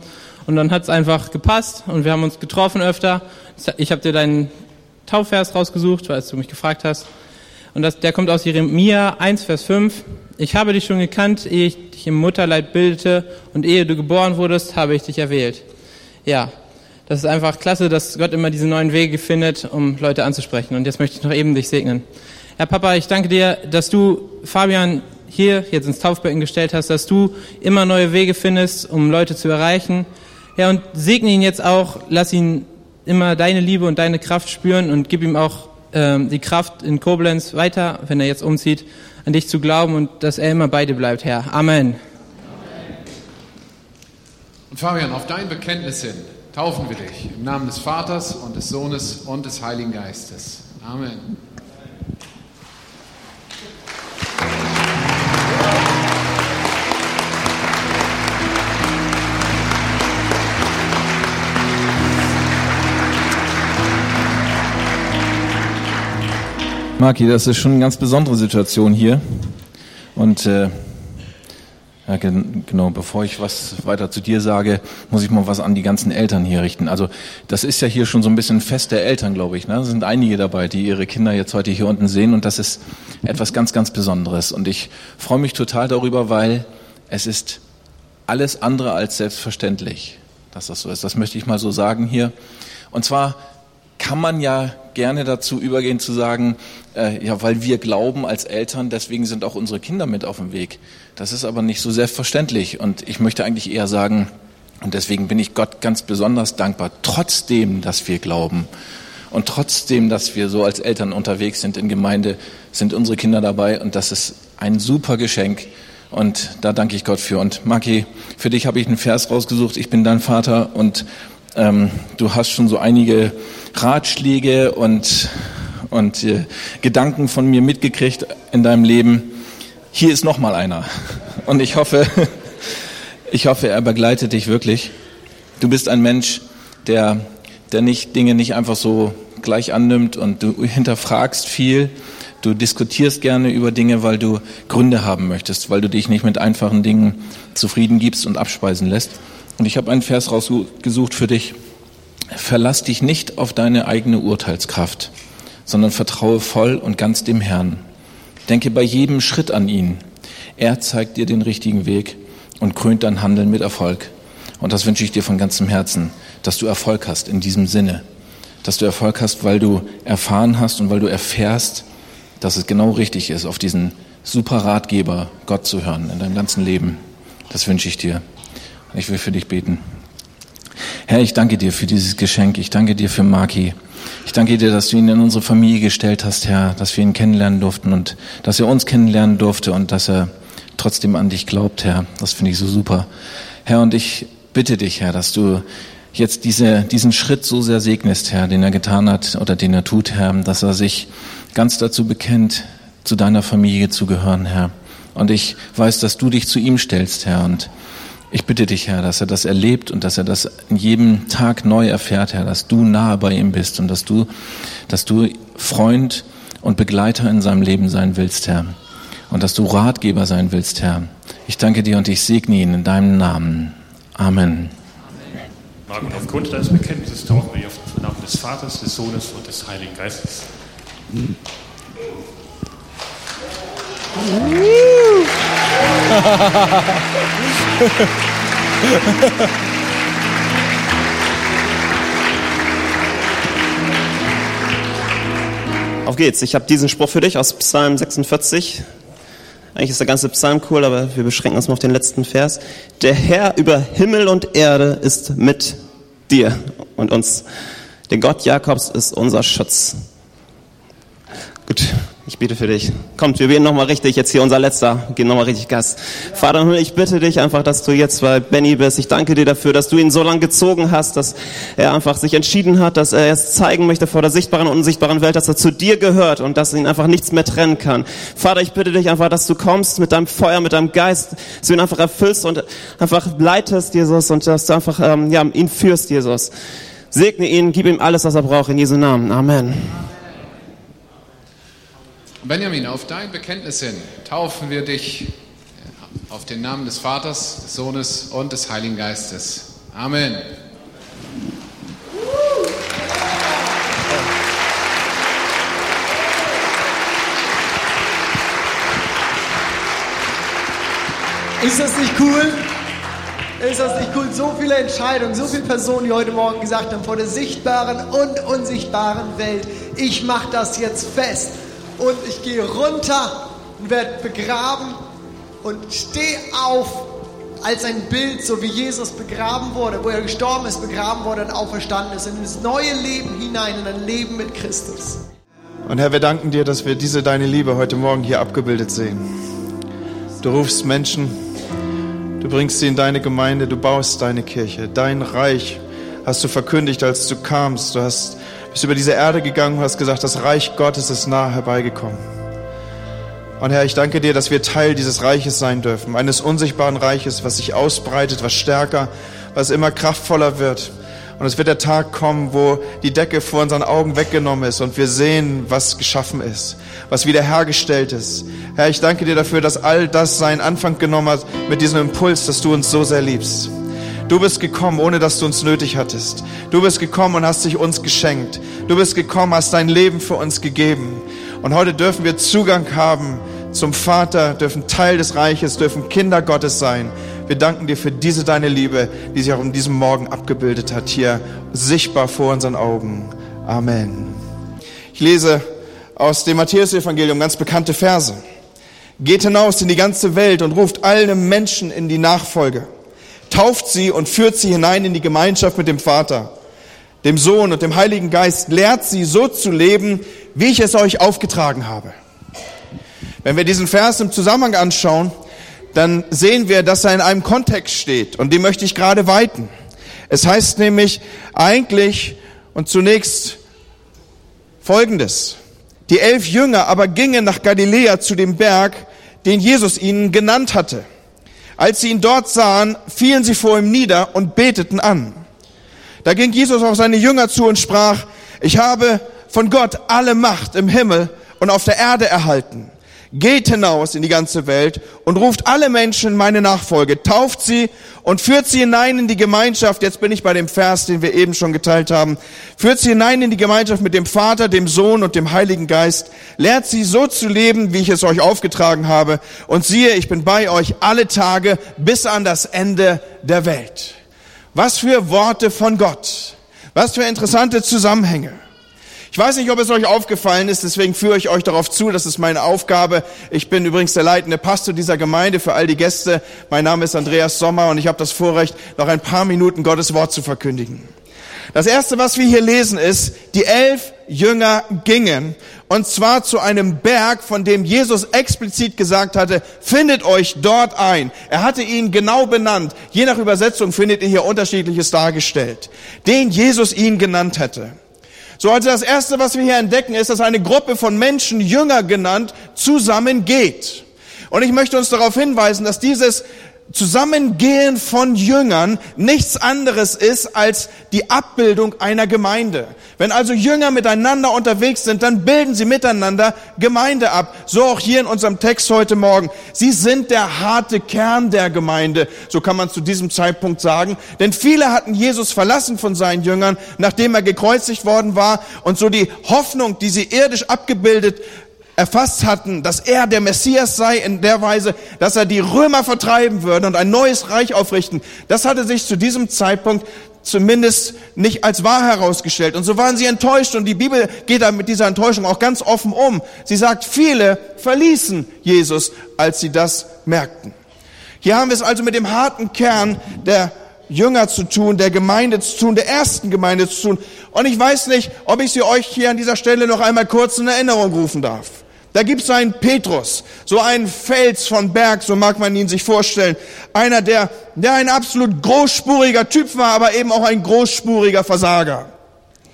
Und dann hat es einfach gepasst und wir haben uns getroffen öfter. Ich habe dir deinen Taufvers rausgesucht, weil du mich gefragt hast. Und das, der kommt aus Jeremia 1, Vers 5. Ich habe dich schon gekannt, ehe ich dich im Mutterleib bildete und ehe du geboren wurdest, habe ich dich erwählt. Ja, das ist einfach klasse, dass Gott immer diese neuen Wege findet, um Leute anzusprechen. Und jetzt möchte ich noch eben dich segnen. Herr Papa, ich danke dir, dass du Fabian hier jetzt ins Taufbecken gestellt hast, dass du immer neue Wege findest, um Leute zu erreichen. Ja, und segne ihn jetzt auch, lass ihn immer deine Liebe und deine Kraft spüren und gib ihm auch ähm, die Kraft in Koblenz weiter, wenn er jetzt umzieht, an dich zu glauben und dass er immer bei dir bleibt, Herr. Amen. Und Fabian, auf dein Bekenntnis hin taufen wir dich im Namen des Vaters und des Sohnes und des Heiligen Geistes. Amen. Marki, das ist schon eine ganz besondere Situation hier. Und äh, ja, genau, bevor ich was weiter zu dir sage, muss ich mal was an die ganzen Eltern hier richten. Also das ist ja hier schon so ein bisschen Fest der Eltern, glaube ich. Ne? Es sind einige dabei, die ihre Kinder jetzt heute hier unten sehen und das ist etwas ganz, ganz Besonderes. Und ich freue mich total darüber, weil es ist alles andere als selbstverständlich, dass das so ist. Das möchte ich mal so sagen hier. Und zwar kann man ja gerne dazu übergehen zu sagen, äh, ja, weil wir glauben als Eltern, deswegen sind auch unsere Kinder mit auf dem Weg. Das ist aber nicht so selbstverständlich. Und ich möchte eigentlich eher sagen, und deswegen bin ich Gott ganz besonders dankbar, trotzdem, dass wir glauben und trotzdem, dass wir so als Eltern unterwegs sind in Gemeinde, sind unsere Kinder dabei und das ist ein super Geschenk. Und da danke ich Gott für. Und Maki, für dich habe ich einen Vers rausgesucht. Ich bin dein Vater und ähm, du hast schon so einige Ratschläge und, und äh, Gedanken von mir mitgekriegt in deinem Leben. Hier ist noch mal einer. Und ich hoffe, ich hoffe, er begleitet dich wirklich. Du bist ein Mensch, der, der nicht Dinge nicht einfach so gleich annimmt und du hinterfragst viel. Du diskutierst gerne über Dinge, weil du Gründe haben möchtest, weil du dich nicht mit einfachen Dingen zufrieden gibst und abspeisen lässt. Und ich habe einen Vers rausgesucht für dich. Verlass dich nicht auf deine eigene Urteilskraft, sondern vertraue voll und ganz dem Herrn. Denke bei jedem Schritt an ihn. Er zeigt dir den richtigen Weg und krönt dein Handeln mit Erfolg. Und das wünsche ich dir von ganzem Herzen, dass du Erfolg hast in diesem Sinne. Dass du Erfolg hast, weil du erfahren hast und weil du erfährst, dass es genau richtig ist, auf diesen super Ratgeber Gott zu hören in deinem ganzen Leben. Das wünsche ich dir. Ich will für dich beten. Herr, ich danke dir für dieses Geschenk. Ich danke dir für Maki. Ich danke dir, dass du ihn in unsere Familie gestellt hast, Herr, dass wir ihn kennenlernen durften und dass er uns kennenlernen durfte und dass er trotzdem an dich glaubt, Herr. Das finde ich so super. Herr, und ich bitte dich, Herr, dass du jetzt diese, diesen Schritt so sehr segnest, Herr, den er getan hat oder den er tut, Herr, dass er sich ganz dazu bekennt, zu deiner Familie zu gehören, Herr. Und ich weiß, dass du dich zu ihm stellst, Herr, und ich bitte dich, Herr, dass er das erlebt und dass er das in jedem Tag neu erfährt, Herr, dass du nahe bei ihm bist und dass du, dass du Freund und Begleiter in seinem Leben sein willst, Herr. Und dass du Ratgeber sein willst, Herr. Ich danke dir und ich segne ihn in deinem Namen. Amen. Marc, und aufgrund deines Bekenntnisses tauchen wir auf den Namen des Vaters, des Sohnes und des Heiligen Geistes. Auf geht's. Ich habe diesen Spruch für dich aus Psalm 46. Eigentlich ist der ganze Psalm cool, aber wir beschränken uns mal auf den letzten Vers. Der Herr über Himmel und Erde ist mit dir und uns. Der Gott Jakobs ist unser Schutz. Gut, ich bete für dich. Kommt, wir beten nochmal richtig, jetzt hier unser letzter, gehen nochmal richtig Gas. Vater, ich bitte dich einfach, dass du jetzt bei Benny bist. Ich danke dir dafür, dass du ihn so lange gezogen hast, dass er einfach sich entschieden hat, dass er es zeigen möchte vor der sichtbaren und unsichtbaren Welt, dass er zu dir gehört und dass ihn einfach nichts mehr trennen kann. Vater, ich bitte dich einfach, dass du kommst mit deinem Feuer, mit deinem Geist, dass du ihn einfach erfüllst und einfach leitest, Jesus, und dass du einfach ähm, ja, ihn führst, Jesus. Segne ihn, gib ihm alles, was er braucht, in Jesu Namen. Amen. Benjamin, auf dein Bekenntnis hin taufen wir dich auf den Namen des Vaters, des Sohnes und des Heiligen Geistes. Amen. Ist das nicht cool? Ist das nicht cool? So viele Entscheidungen, so viele Personen, die heute Morgen gesagt haben, vor der sichtbaren und unsichtbaren Welt, ich mache das jetzt fest und ich gehe runter und werde begraben und stehe auf als ein Bild, so wie Jesus begraben wurde, wo er gestorben ist, begraben wurde und auferstanden ist, in das neue Leben hinein, in ein Leben mit Christus. Und Herr, wir danken dir, dass wir diese deine Liebe heute Morgen hier abgebildet sehen. Du rufst Menschen, du bringst sie in deine Gemeinde, du baust deine Kirche. Dein Reich hast du verkündigt, als du kamst. Du hast, bist über diese Erde gegangen und hast gesagt, das Reich Gottes ist nahe herbeigekommen. Und Herr, ich danke dir, dass wir Teil dieses Reiches sein dürfen, eines unsichtbaren Reiches, was sich ausbreitet, was stärker, was immer kraftvoller wird. Und es wird der Tag kommen, wo die Decke vor unseren Augen weggenommen ist und wir sehen, was geschaffen ist, was wiederhergestellt ist. Herr, ich danke dir dafür, dass all das seinen Anfang genommen hat mit diesem Impuls, dass du uns so sehr liebst. Du bist gekommen, ohne dass du uns nötig hattest. Du bist gekommen und hast dich uns geschenkt. Du bist gekommen, hast dein Leben für uns gegeben. Und heute dürfen wir Zugang haben zum Vater, dürfen Teil des Reiches, dürfen Kinder Gottes sein. Wir danken dir für diese deine Liebe, die sich auch in diesem Morgen abgebildet hat, hier sichtbar vor unseren Augen. Amen. Ich lese aus dem Matthäus-Evangelium ganz bekannte Verse. Geht hinaus in die ganze Welt und ruft alle Menschen in die Nachfolge. Tauft sie und führt sie hinein in die Gemeinschaft mit dem Vater, dem Sohn und dem Heiligen Geist. Lehrt sie so zu leben, wie ich es euch aufgetragen habe. Wenn wir diesen Vers im Zusammenhang anschauen, dann sehen wir, dass er in einem Kontext steht und den möchte ich gerade weiten. Es heißt nämlich eigentlich und zunächst Folgendes. Die elf Jünger aber gingen nach Galiläa zu dem Berg, den Jesus ihnen genannt hatte. Als sie ihn dort sahen, fielen sie vor ihm nieder und beteten an. Da ging Jesus auf seine Jünger zu und sprach, ich habe von Gott alle Macht im Himmel und auf der Erde erhalten. Geht hinaus in die ganze Welt und ruft alle Menschen in meine Nachfolge, tauft sie und führt sie hinein in die Gemeinschaft. Jetzt bin ich bei dem Vers, den wir eben schon geteilt haben. Führt sie hinein in die Gemeinschaft mit dem Vater, dem Sohn und dem Heiligen Geist. Lehrt sie so zu leben, wie ich es euch aufgetragen habe. Und siehe, ich bin bei euch alle Tage bis an das Ende der Welt. Was für Worte von Gott. Was für interessante Zusammenhänge. Ich weiß nicht, ob es euch aufgefallen ist, deswegen führe ich euch darauf zu, das ist meine Aufgabe. Ich bin übrigens der leitende Pastor dieser Gemeinde für all die Gäste. Mein Name ist Andreas Sommer und ich habe das Vorrecht, noch ein paar Minuten Gottes Wort zu verkündigen. Das erste, was wir hier lesen, ist, die elf Jünger gingen, und zwar zu einem Berg, von dem Jesus explizit gesagt hatte, findet euch dort ein. Er hatte ihn genau benannt. Je nach Übersetzung findet ihr hier unterschiedliches dargestellt. Den Jesus ihn genannt hätte. So also das erste, was wir hier entdecken, ist, dass eine Gruppe von Menschen, Jünger genannt, zusammengeht. Und ich möchte uns darauf hinweisen, dass dieses Zusammengehen von Jüngern nichts anderes ist als die Abbildung einer Gemeinde. Wenn also Jünger miteinander unterwegs sind, dann bilden sie miteinander Gemeinde ab. So auch hier in unserem Text heute Morgen. Sie sind der harte Kern der Gemeinde, so kann man zu diesem Zeitpunkt sagen. Denn viele hatten Jesus verlassen von seinen Jüngern, nachdem er gekreuzigt worden war. Und so die Hoffnung, die sie irdisch abgebildet erfasst hatten, dass er der Messias sei in der Weise, dass er die Römer vertreiben würde und ein neues Reich aufrichten. Das hatte sich zu diesem Zeitpunkt zumindest nicht als wahr herausgestellt. Und so waren sie enttäuscht und die Bibel geht da mit dieser Enttäuschung auch ganz offen um. Sie sagt, viele verließen Jesus, als sie das merkten. Hier haben wir es also mit dem harten Kern der Jünger zu tun, der Gemeinde zu tun, der ersten Gemeinde zu tun. Und ich weiß nicht, ob ich sie euch hier an dieser Stelle noch einmal kurz in Erinnerung rufen darf. Da gibt's einen Petrus, so einen Fels von Berg, so mag man ihn sich vorstellen. Einer, der, der ein absolut großspuriger Typ war, aber eben auch ein großspuriger Versager.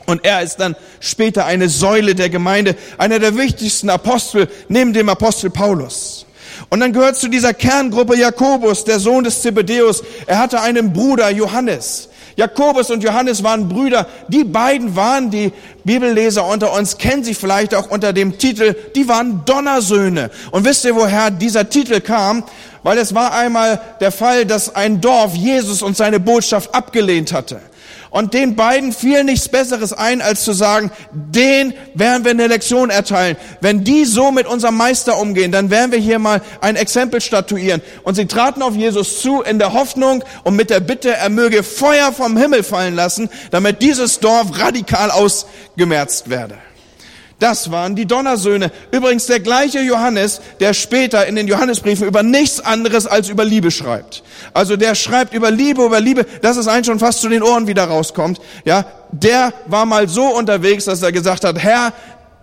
Und er ist dann später eine Säule der Gemeinde, einer der wichtigsten Apostel neben dem Apostel Paulus. Und dann gehört zu dieser Kerngruppe Jakobus, der Sohn des Zebedeus. Er hatte einen Bruder, Johannes. Jakobus und Johannes waren Brüder. Die beiden waren, die Bibelleser unter uns kennen sie vielleicht auch unter dem Titel, die waren Donnersöhne. Und wisst ihr, woher dieser Titel kam? Weil es war einmal der Fall, dass ein Dorf Jesus und seine Botschaft abgelehnt hatte. Und den beiden fiel nichts Besseres ein, als zu sagen, den werden wir eine Lektion erteilen. Wenn die so mit unserem Meister umgehen, dann werden wir hier mal ein Exempel statuieren. Und sie traten auf Jesus zu in der Hoffnung und mit der Bitte, er möge Feuer vom Himmel fallen lassen, damit dieses Dorf radikal ausgemerzt werde. Das waren die Donnersöhne. Übrigens der gleiche Johannes, der später in den Johannesbriefen über nichts anderes als über Liebe schreibt. Also der schreibt über Liebe, über Liebe, dass es einen schon fast zu den Ohren wieder rauskommt. Ja, der war mal so unterwegs, dass er gesagt hat, Herr,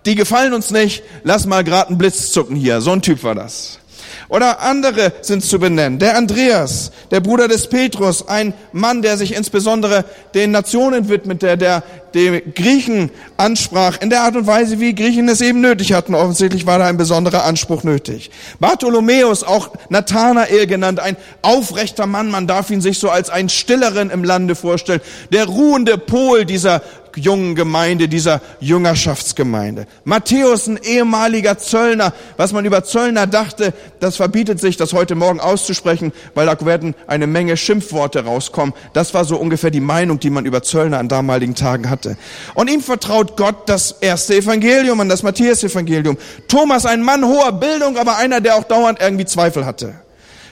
die gefallen uns nicht, lass mal gerade einen Blitz zucken hier. So ein Typ war das. Oder andere sind zu benennen. Der Andreas, der Bruder des Petrus, ein Mann, der sich insbesondere den Nationen widmete, der die Griechen ansprach, in der Art und Weise, wie Griechen es eben nötig hatten. Offensichtlich war da ein besonderer Anspruch nötig. Bartholomäus, auch Nathanael genannt, ein aufrechter Mann, man darf ihn sich so als einen Stilleren im Lande vorstellen, der ruhende Pol dieser jungen Gemeinde, dieser Jüngerschaftsgemeinde. Matthäus, ein ehemaliger Zöllner, was man über Zöllner dachte, das verbietet sich, das heute Morgen auszusprechen, weil da werden eine Menge Schimpfworte rauskommen. Das war so ungefähr die Meinung, die man über Zöllner an damaligen Tagen hatte. Und ihm vertraut Gott das erste Evangelium, an das Matthäus-Evangelium. Thomas, ein Mann hoher Bildung, aber einer, der auch dauernd irgendwie Zweifel hatte.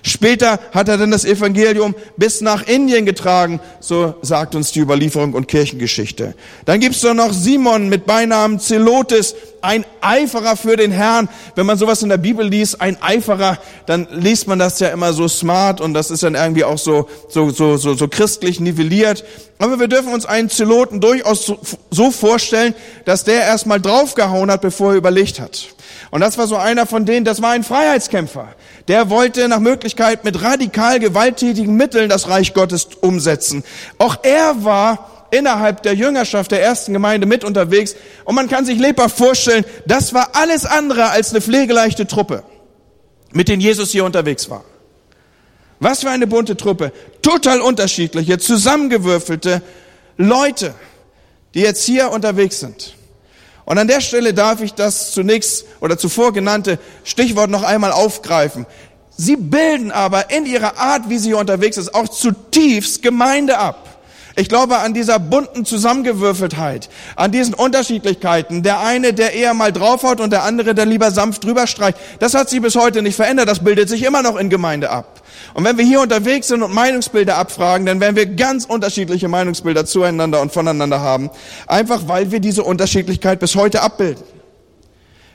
Später hat er dann das Evangelium bis nach Indien getragen, so sagt uns die Überlieferung und Kirchengeschichte. Dann gibt's da noch Simon mit Beinamen Zelotes, ein Eiferer für den Herrn. Wenn man sowas in der Bibel liest, ein Eiferer, dann liest man das ja immer so smart und das ist dann irgendwie auch so, so, so, so, so christlich nivelliert. Aber wir dürfen uns einen Zeloten durchaus so, vorstellen, dass der erstmal draufgehauen hat, bevor er überlegt hat. Und das war so einer von denen, das war ein Freiheitskämpfer. Der wollte nach Möglichkeit mit radikal gewalttätigen Mitteln das Reich Gottes umsetzen. Auch er war innerhalb der Jüngerschaft der ersten Gemeinde mit unterwegs. Und man kann sich lebhaft vorstellen, das war alles andere als eine pflegeleichte Truppe, mit denen Jesus hier unterwegs war. Was für eine bunte Truppe. Total unterschiedliche, zusammengewürfelte Leute, die jetzt hier unterwegs sind. Und an der Stelle darf ich das zunächst oder zuvor genannte Stichwort noch einmal aufgreifen. Sie bilden aber in ihrer Art, wie sie hier unterwegs ist, auch zutiefst Gemeinde ab. Ich glaube an dieser bunten Zusammengewürfeltheit, an diesen Unterschiedlichkeiten. Der eine, der eher mal draufhaut und der andere, der lieber sanft drüber streicht. Das hat sich bis heute nicht verändert. Das bildet sich immer noch in Gemeinde ab. Und wenn wir hier unterwegs sind und Meinungsbilder abfragen, dann werden wir ganz unterschiedliche Meinungsbilder zueinander und voneinander haben. Einfach weil wir diese Unterschiedlichkeit bis heute abbilden.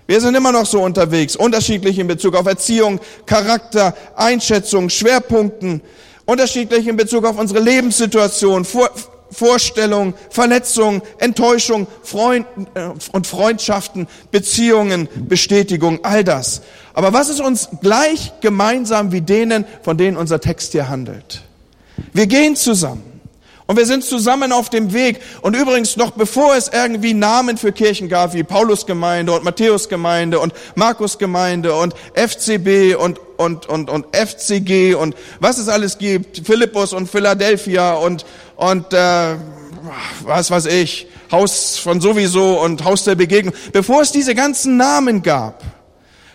Wir sind immer noch so unterwegs, unterschiedlich in Bezug auf Erziehung, Charakter, Einschätzung, Schwerpunkten, unterschiedlich in Bezug auf unsere Lebenssituation, Vorstellung, Verletzung, Enttäuschung, Freund äh, und Freundschaften, Beziehungen, Bestätigung, all das. Aber was ist uns gleich gemeinsam wie denen, von denen unser Text hier handelt? Wir gehen zusammen. Und wir sind zusammen auf dem Weg. Und übrigens noch bevor es irgendwie Namen für Kirchen gab, wie Paulus Gemeinde und Matthäus Gemeinde und Markus Gemeinde und FCB und, und, und, und FCG und was es alles gibt, Philippus und Philadelphia und, und äh, was weiß ich, Haus von sowieso und Haus der Begegnung. Bevor es diese ganzen Namen gab,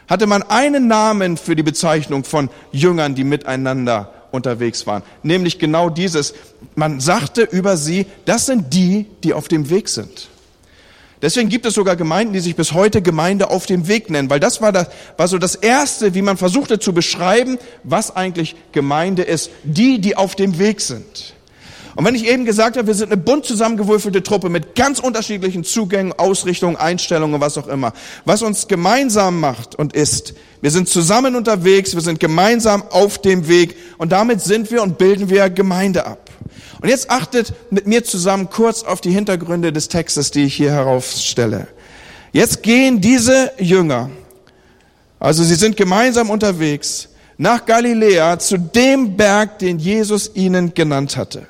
hatte man einen Namen für die Bezeichnung von Jüngern, die miteinander unterwegs waren. Nämlich genau dieses. Man sagte über sie, das sind die, die auf dem Weg sind. Deswegen gibt es sogar Gemeinden, die sich bis heute Gemeinde auf dem Weg nennen, weil das war, das war so das Erste, wie man versuchte zu beschreiben, was eigentlich Gemeinde ist. Die, die auf dem Weg sind. Und wenn ich eben gesagt habe, wir sind eine bunt zusammengewürfelte Truppe mit ganz unterschiedlichen Zugängen, Ausrichtungen, Einstellungen, was auch immer. Was uns gemeinsam macht und ist, wir sind zusammen unterwegs, wir sind gemeinsam auf dem Weg und damit sind wir und bilden wir Gemeinde ab. Und jetzt achtet mit mir zusammen kurz auf die Hintergründe des Textes, die ich hier heraufstelle. Jetzt gehen diese Jünger, also sie sind gemeinsam unterwegs, nach Galiläa zu dem Berg, den Jesus ihnen genannt hatte.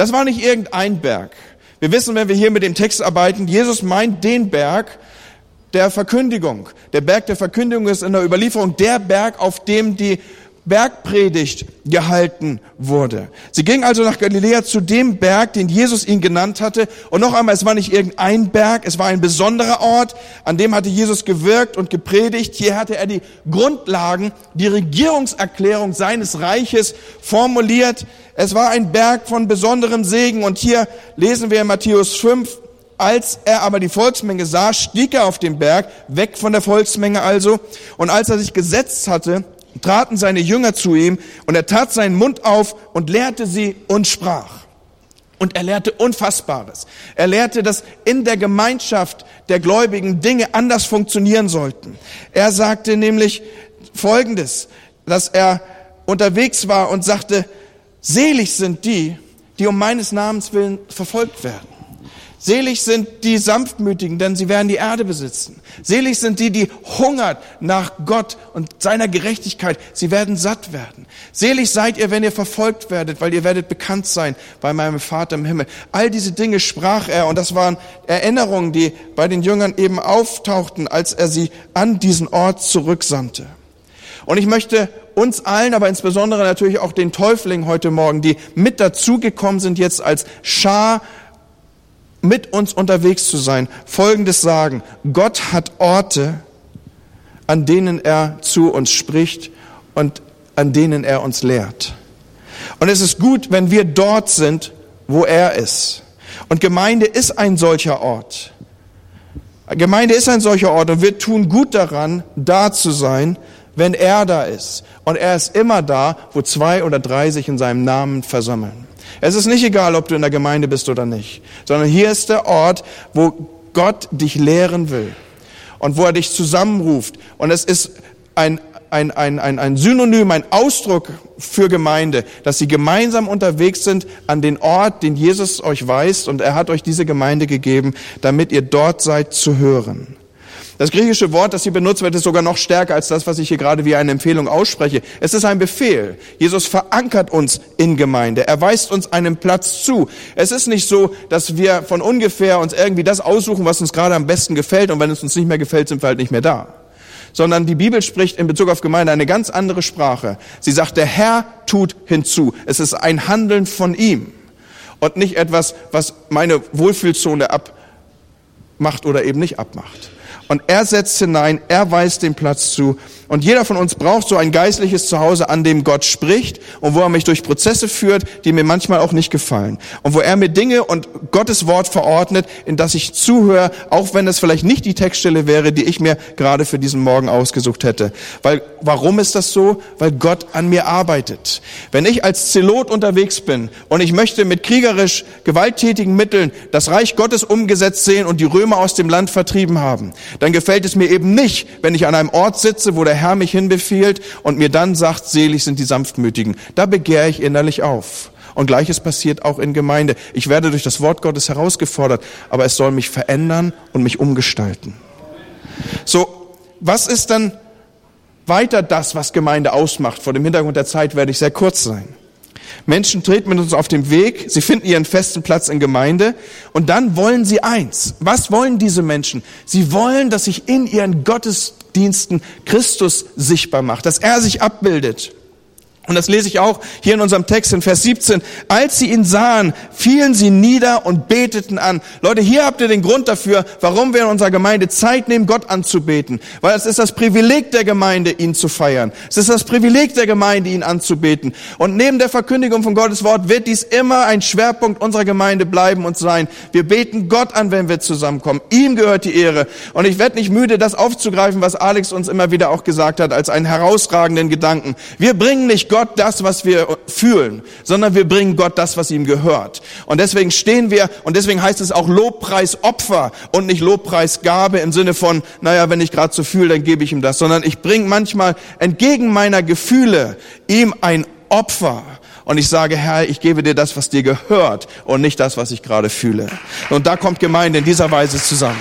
Das war nicht irgendein Berg. Wir wissen, wenn wir hier mit dem Text arbeiten, Jesus meint den Berg, der Verkündigung. Der Berg der Verkündigung ist in der Überlieferung der Berg, auf dem die Bergpredigt gehalten wurde. Sie ging also nach Galiläa zu dem Berg, den Jesus ihn genannt hatte. Und noch einmal, es war nicht irgendein Berg, es war ein besonderer Ort, an dem hatte Jesus gewirkt und gepredigt. Hier hatte er die Grundlagen, die Regierungserklärung seines Reiches formuliert. Es war ein Berg von besonderem Segen. Und hier lesen wir in Matthäus 5, als er aber die Volksmenge sah, stieg er auf den Berg, weg von der Volksmenge also. Und als er sich gesetzt hatte, traten seine Jünger zu ihm und er tat seinen Mund auf und lehrte sie und sprach. Und er lehrte Unfassbares. Er lehrte, dass in der Gemeinschaft der Gläubigen Dinge anders funktionieren sollten. Er sagte nämlich Folgendes, dass er unterwegs war und sagte, selig sind die, die um meines Namens willen verfolgt werden. Selig sind die Sanftmütigen, denn sie werden die Erde besitzen. Selig sind die, die hungert nach Gott und seiner Gerechtigkeit. Sie werden satt werden. Selig seid ihr, wenn ihr verfolgt werdet, weil ihr werdet bekannt sein bei meinem Vater im Himmel. All diese Dinge sprach er und das waren Erinnerungen, die bei den Jüngern eben auftauchten, als er sie an diesen Ort zurücksandte. Und ich möchte uns allen, aber insbesondere natürlich auch den Täuflingen heute Morgen, die mit dazugekommen sind jetzt als Schar mit uns unterwegs zu sein, Folgendes sagen. Gott hat Orte, an denen er zu uns spricht und an denen er uns lehrt. Und es ist gut, wenn wir dort sind, wo er ist. Und Gemeinde ist ein solcher Ort. Gemeinde ist ein solcher Ort und wir tun gut daran, da zu sein, wenn er da ist. Und er ist immer da, wo zwei oder drei sich in seinem Namen versammeln. Es ist nicht egal, ob du in der Gemeinde bist oder nicht, sondern hier ist der Ort, wo Gott dich lehren will und wo er dich zusammenruft. Und es ist ein, ein, ein, ein, ein Synonym, ein Ausdruck für Gemeinde, dass sie gemeinsam unterwegs sind an den Ort, den Jesus euch weist und er hat euch diese Gemeinde gegeben, damit ihr dort seid zu hören. Das griechische Wort, das hier benutzt wird, ist sogar noch stärker als das, was ich hier gerade wie eine Empfehlung ausspreche. Es ist ein Befehl. Jesus verankert uns in Gemeinde. Er weist uns einen Platz zu. Es ist nicht so, dass wir von ungefähr uns irgendwie das aussuchen, was uns gerade am besten gefällt und wenn es uns nicht mehr gefällt, sind wir halt nicht mehr da sondern die Bibel spricht in Bezug auf Gemeinde eine ganz andere Sprache. Sie sagt, der Herr tut hinzu. Es ist ein Handeln von ihm und nicht etwas, was meine Wohlfühlzone abmacht oder eben nicht abmacht. Und er setzt hinein, er weist den Platz zu. Und jeder von uns braucht so ein geistliches Zuhause, an dem Gott spricht und wo er mich durch Prozesse führt, die mir manchmal auch nicht gefallen. Und wo er mir Dinge und Gottes Wort verordnet, in das ich zuhöre, auch wenn es vielleicht nicht die Textstelle wäre, die ich mir gerade für diesen Morgen ausgesucht hätte. Weil, warum ist das so? Weil Gott an mir arbeitet. Wenn ich als Zelot unterwegs bin und ich möchte mit kriegerisch gewalttätigen Mitteln das Reich Gottes umgesetzt sehen und die Römer aus dem Land vertrieben haben, dann gefällt es mir eben nicht, wenn ich an einem Ort sitze, wo der Herr mich hinbefiehlt und mir dann sagt, selig sind die Sanftmütigen. Da begehre ich innerlich auf. Und gleiches passiert auch in Gemeinde. Ich werde durch das Wort Gottes herausgefordert, aber es soll mich verändern und mich umgestalten. So, was ist dann weiter das, was Gemeinde ausmacht? Vor dem Hintergrund der Zeit werde ich sehr kurz sein. Menschen treten mit uns auf den Weg, sie finden ihren festen Platz in Gemeinde und dann wollen sie eins. Was wollen diese Menschen? Sie wollen, dass sich in ihren Gottesdiensten Christus sichtbar macht, dass er sich abbildet. Und das lese ich auch hier in unserem Text in Vers 17. Als sie ihn sahen, fielen sie nieder und beteten an. Leute, hier habt ihr den Grund dafür, warum wir in unserer Gemeinde Zeit nehmen, Gott anzubeten. Weil es ist das Privileg der Gemeinde, ihn zu feiern. Es ist das Privileg der Gemeinde, ihn anzubeten. Und neben der Verkündigung von Gottes Wort wird dies immer ein Schwerpunkt unserer Gemeinde bleiben und sein. Wir beten Gott an, wenn wir zusammenkommen. Ihm gehört die Ehre. Und ich werde nicht müde, das aufzugreifen, was Alex uns immer wieder auch gesagt hat, als einen herausragenden Gedanken. Wir bringen nicht Gott Gott das, was wir fühlen, sondern wir bringen Gott das, was ihm gehört. Und deswegen stehen wir, und deswegen heißt es auch Lobpreisopfer und nicht Lobpreisgabe im Sinne von, naja, wenn ich gerade so fühle, dann gebe ich ihm das, sondern ich bringe manchmal entgegen meiner Gefühle ihm ein Opfer. Und ich sage, Herr, ich gebe dir das, was dir gehört und nicht das, was ich gerade fühle. Und da kommt Gemeinde in dieser Weise zusammen.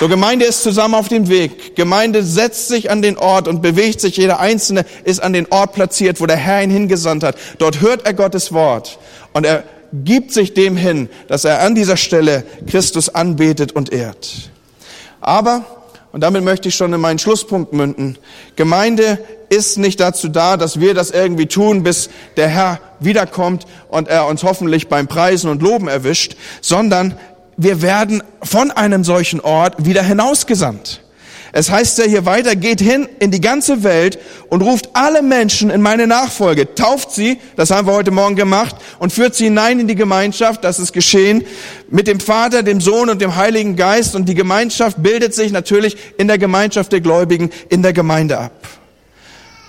So, Gemeinde ist zusammen auf dem Weg. Gemeinde setzt sich an den Ort und bewegt sich. Jeder Einzelne ist an den Ort platziert, wo der Herr ihn hingesandt hat. Dort hört er Gottes Wort und er gibt sich dem hin, dass er an dieser Stelle Christus anbetet und ehrt. Aber, und damit möchte ich schon in meinen Schlusspunkt münden, Gemeinde ist nicht dazu da, dass wir das irgendwie tun, bis der Herr wiederkommt und er uns hoffentlich beim Preisen und Loben erwischt, sondern wir werden von einem solchen Ort wieder hinausgesandt. Es heißt ja hier weiter, geht hin in die ganze Welt und ruft alle Menschen in meine Nachfolge, tauft sie, das haben wir heute Morgen gemacht, und führt sie hinein in die Gemeinschaft, das ist geschehen, mit dem Vater, dem Sohn und dem Heiligen Geist, und die Gemeinschaft bildet sich natürlich in der Gemeinschaft der Gläubigen in der Gemeinde ab.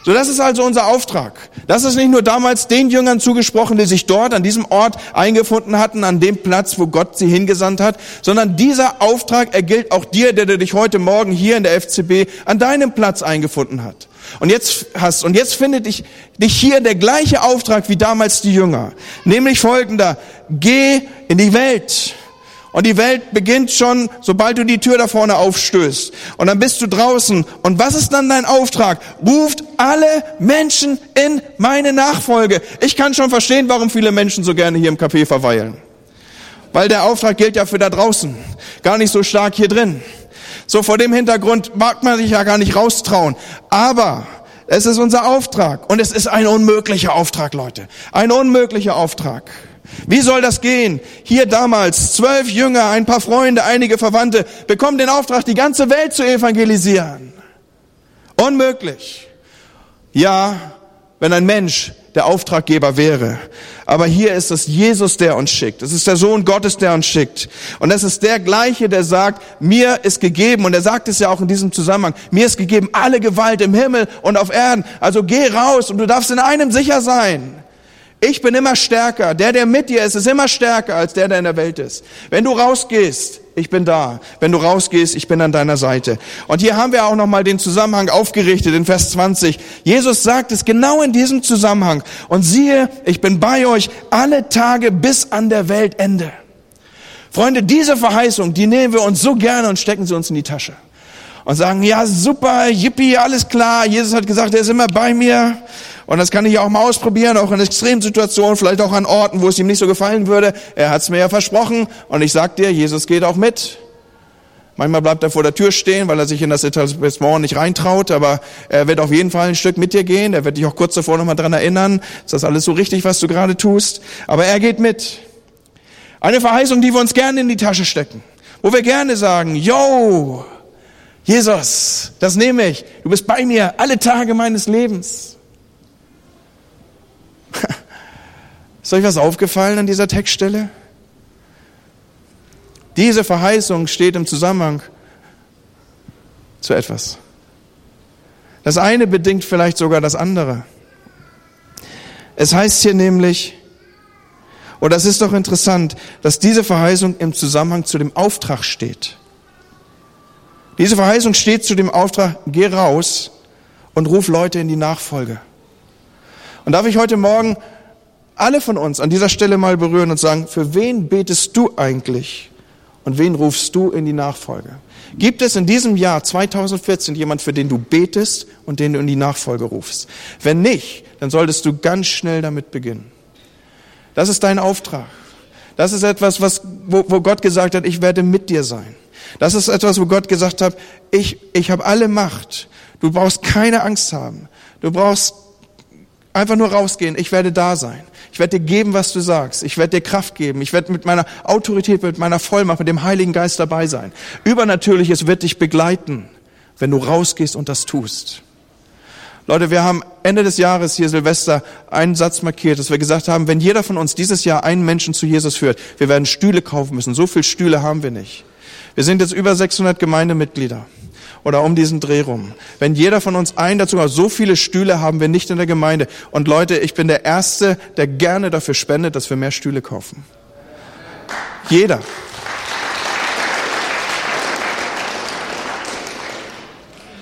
So, das ist also unser Auftrag. Das ist nicht nur damals den Jüngern zugesprochen, die sich dort an diesem Ort eingefunden hatten, an dem Platz, wo Gott sie hingesandt hat, sondern dieser Auftrag ergilt auch dir, der dich heute Morgen hier in der FCB an deinem Platz eingefunden hat. Und jetzt hast, und jetzt findet dich, dich hier der gleiche Auftrag wie damals die Jünger. Nämlich folgender. Geh in die Welt und die Welt beginnt schon, sobald du die Tür da vorne aufstößt. Und dann bist du draußen. Und was ist dann dein Auftrag? Ruft alle Menschen in meine Nachfolge. Ich kann schon verstehen, warum viele Menschen so gerne hier im Café verweilen. Weil der Auftrag gilt ja für da draußen. Gar nicht so stark hier drin. So vor dem Hintergrund mag man sich ja gar nicht raustrauen. Aber es ist unser Auftrag. Und es ist ein unmöglicher Auftrag, Leute. Ein unmöglicher Auftrag. Wie soll das gehen? Hier damals zwölf Jünger, ein paar Freunde, einige Verwandte bekommen den Auftrag, die ganze Welt zu evangelisieren. Unmöglich. Ja, wenn ein Mensch der Auftraggeber wäre. Aber hier ist es Jesus, der uns schickt. Es ist der Sohn Gottes, der uns schickt. Und es ist der gleiche, der sagt, mir ist gegeben, und er sagt es ja auch in diesem Zusammenhang, mir ist gegeben alle Gewalt im Himmel und auf Erden. Also geh raus und du darfst in einem sicher sein. Ich bin immer stärker. Der, der mit dir ist, ist immer stärker als der, der in der Welt ist. Wenn du rausgehst, ich bin da. Wenn du rausgehst, ich bin an deiner Seite. Und hier haben wir auch nochmal den Zusammenhang aufgerichtet in Vers 20. Jesus sagt es genau in diesem Zusammenhang. Und siehe, ich bin bei euch alle Tage bis an der Weltende. Freunde, diese Verheißung, die nehmen wir uns so gerne und stecken sie uns in die Tasche. Und sagen, ja, super, yippie, alles klar. Jesus hat gesagt, er ist immer bei mir. Und das kann ich auch mal ausprobieren, auch in Extremsituationen, vielleicht auch an Orten, wo es ihm nicht so gefallen würde. Er hat es mir ja versprochen. Und ich sag dir, Jesus geht auch mit. Manchmal bleibt er vor der Tür stehen, weil er sich in das Etablissement nicht reintraut, aber er wird auf jeden Fall ein Stück mit dir gehen. Er wird dich auch kurz davor nochmal dran erinnern, ist das alles so richtig, was du gerade tust. Aber er geht mit. Eine Verheißung, die wir uns gerne in die Tasche stecken. Wo wir gerne sagen, yo, Jesus, das nehme ich. Du bist bei mir alle Tage meines Lebens. Ist euch was aufgefallen an dieser Textstelle? Diese Verheißung steht im Zusammenhang zu etwas. Das eine bedingt vielleicht sogar das andere. Es heißt hier nämlich, und das ist doch interessant, dass diese Verheißung im Zusammenhang zu dem Auftrag steht. Diese Verheißung steht zu dem Auftrag, geh raus und ruf Leute in die Nachfolge. Und darf ich heute Morgen alle von uns an dieser Stelle mal berühren und sagen, für wen betest du eigentlich und wen rufst du in die Nachfolge? Gibt es in diesem Jahr 2014 jemand, für den du betest und den du in die Nachfolge rufst? Wenn nicht, dann solltest du ganz schnell damit beginnen. Das ist dein Auftrag. Das ist etwas, was, wo, wo Gott gesagt hat, ich werde mit dir sein. Das ist etwas, wo Gott gesagt hat, ich, ich habe alle Macht. Du brauchst keine Angst haben. Du brauchst Einfach nur rausgehen, ich werde da sein. Ich werde dir geben, was du sagst. Ich werde dir Kraft geben. Ich werde mit meiner Autorität, mit meiner Vollmacht, mit dem Heiligen Geist dabei sein. Übernatürliches wird dich begleiten, wenn du rausgehst und das tust. Leute, wir haben Ende des Jahres hier Silvester einen Satz markiert, dass wir gesagt haben, wenn jeder von uns dieses Jahr einen Menschen zu Jesus führt, wir werden Stühle kaufen müssen. So viele Stühle haben wir nicht. Wir sind jetzt über 600 Gemeindemitglieder oder um diesen Dreh rum. Wenn jeder von uns einen dazu hat, so viele Stühle haben wir nicht in der Gemeinde. Und Leute, ich bin der Erste, der gerne dafür spendet, dass wir mehr Stühle kaufen. Jeder.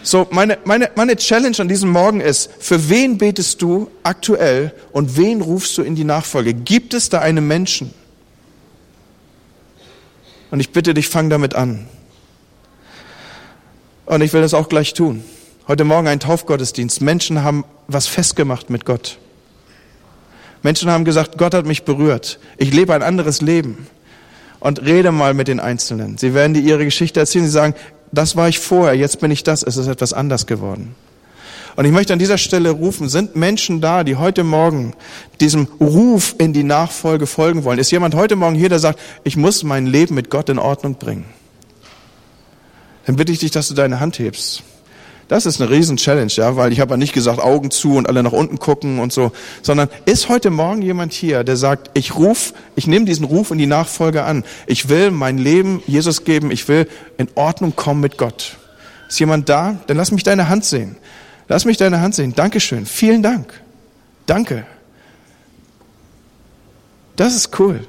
So, meine, meine, meine Challenge an diesem Morgen ist, für wen betest du aktuell und wen rufst du in die Nachfolge? Gibt es da einen Menschen? Und ich bitte dich, fang damit an. Und ich will das auch gleich tun. Heute Morgen ein Taufgottesdienst. Menschen haben was festgemacht mit Gott. Menschen haben gesagt, Gott hat mich berührt. Ich lebe ein anderes Leben. Und rede mal mit den Einzelnen. Sie werden dir ihre Geschichte erzählen. Sie sagen, das war ich vorher, jetzt bin ich das. Es ist etwas anders geworden. Und ich möchte an dieser Stelle rufen, sind Menschen da, die heute Morgen diesem Ruf in die Nachfolge folgen wollen? Ist jemand heute Morgen hier, der sagt, ich muss mein Leben mit Gott in Ordnung bringen? Dann bitte ich dich, dass du deine Hand hebst. Das ist eine Riesen-Challenge, ja, weil ich habe ja nicht gesagt, Augen zu und alle nach unten gucken und so, sondern ist heute Morgen jemand hier, der sagt, ich ruf, ich nehme diesen Ruf in die Nachfolge an. Ich will mein Leben Jesus geben, ich will in Ordnung kommen mit Gott. Ist jemand da? Dann lass mich deine Hand sehen. Lass mich deine Hand sehen. Dankeschön. Vielen Dank. Danke. Das ist cool.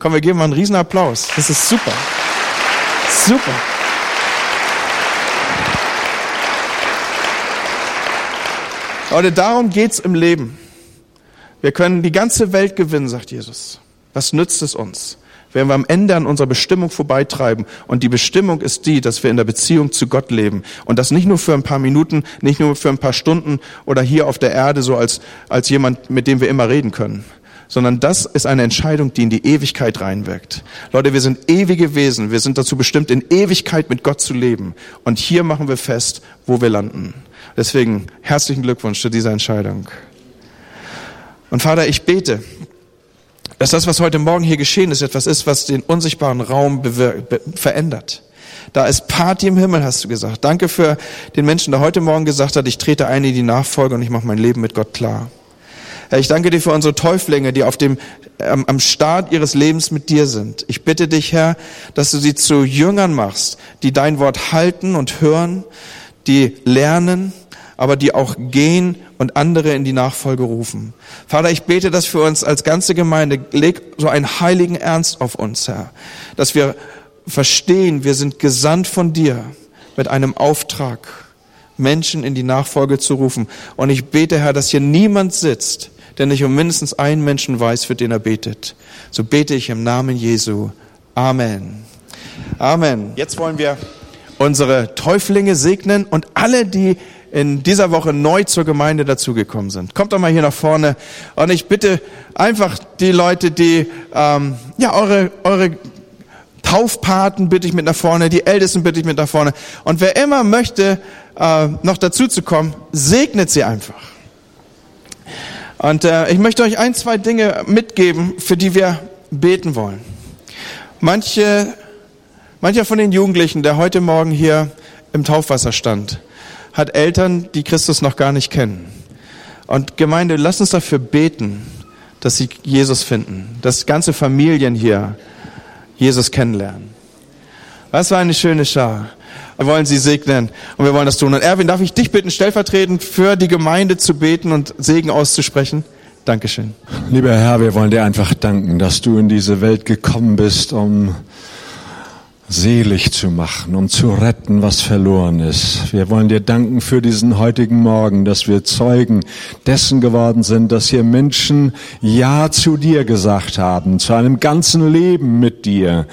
Komm, wir geben mal einen Riesenapplaus. Das ist super. Super. Leute, darum geht's im Leben. Wir können die ganze Welt gewinnen, sagt Jesus. Was nützt es uns? Wenn wir am Ende an unserer Bestimmung vorbeitreiben. Und die Bestimmung ist die, dass wir in der Beziehung zu Gott leben. Und das nicht nur für ein paar Minuten, nicht nur für ein paar Stunden oder hier auf der Erde so als, als jemand, mit dem wir immer reden können. Sondern das ist eine Entscheidung, die in die Ewigkeit reinwirkt. Leute, wir sind ewige Wesen. Wir sind dazu bestimmt, in Ewigkeit mit Gott zu leben. Und hier machen wir fest, wo wir landen. Deswegen herzlichen Glückwunsch zu dieser Entscheidung. Und Vater, ich bete, dass das, was heute Morgen hier geschehen ist, etwas ist, was den unsichtbaren Raum verändert. Da ist Party im Himmel, hast du gesagt. Danke für den Menschen, der heute Morgen gesagt hat, ich trete ein in die Nachfolge und ich mache mein Leben mit Gott klar. Herr, ich danke dir für unsere Täuflinge, die auf dem, ähm, am Start ihres Lebens mit dir sind. Ich bitte dich, Herr, dass du sie zu Jüngern machst, die dein Wort halten und hören, die lernen, aber die auch gehen und andere in die Nachfolge rufen. Vater, ich bete das für uns als ganze Gemeinde. Leg so einen heiligen Ernst auf uns, Herr, dass wir verstehen, wir sind gesandt von dir mit einem Auftrag, Menschen in die Nachfolge zu rufen. Und ich bete, Herr, dass hier niemand sitzt, der nicht um mindestens einen Menschen weiß, für den er betet. So bete ich im Namen Jesu. Amen. Amen. Jetzt wollen wir unsere Täuflinge segnen und alle, die in dieser Woche neu zur Gemeinde dazugekommen sind. Kommt doch mal hier nach vorne und ich bitte einfach die Leute, die ähm, ja eure eure Taufpaten bitte ich mit nach vorne, die Ältesten bitte ich mit nach vorne und wer immer möchte äh, noch dazu zu kommen, segnet sie einfach. Und äh, ich möchte euch ein, zwei Dinge mitgeben, für die wir beten wollen. Manche, mancher von den Jugendlichen, der heute Morgen hier im Taufwasser stand, hat Eltern, die Christus noch gar nicht kennen. Und Gemeinde, lass uns dafür beten, dass sie Jesus finden, dass ganze Familien hier Jesus kennenlernen. Was für eine schöne Schar. Wir wollen sie segnen und wir wollen das tun. Und Erwin, darf ich dich bitten, stellvertretend für die Gemeinde zu beten und Segen auszusprechen? Dankeschön. Lieber Herr, wir wollen dir einfach danken, dass du in diese Welt gekommen bist, um selig zu machen, um zu retten, was verloren ist. Wir wollen dir danken für diesen heutigen Morgen, dass wir Zeugen dessen geworden sind, dass hier Menschen Ja zu dir gesagt haben, zu einem ganzen Leben mit dir.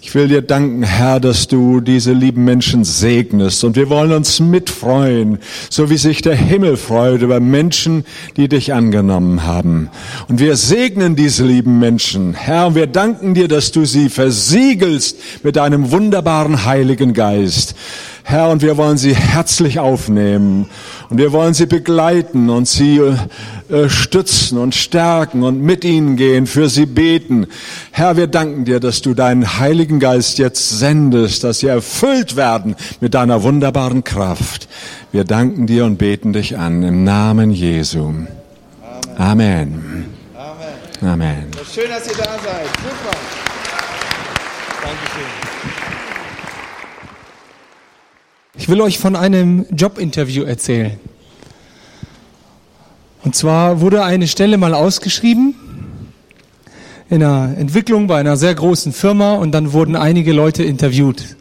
Ich will dir danken, Herr, dass du diese lieben Menschen segnest und wir wollen uns mitfreuen, so wie sich der Himmel freut über Menschen, die dich angenommen haben. Und wir segnen diese lieben Menschen. Herr, und wir danken dir, dass du sie versiegelst mit deinem deinem wunderbaren Heiligen Geist. Herr, und wir wollen sie herzlich aufnehmen und wir wollen sie begleiten und sie äh, stützen und stärken und mit ihnen gehen, für sie beten. Herr, wir danken dir, dass du deinen Heiligen Geist jetzt sendest, dass sie erfüllt werden mit deiner wunderbaren Kraft. Wir danken dir und beten dich an im Namen Jesu. Amen. Amen. Amen. Amen. Schön, dass ihr da seid. Super. Ich will euch von einem Jobinterview erzählen. Und zwar wurde eine Stelle mal ausgeschrieben in einer Entwicklung bei einer sehr großen Firma und dann wurden einige Leute interviewt.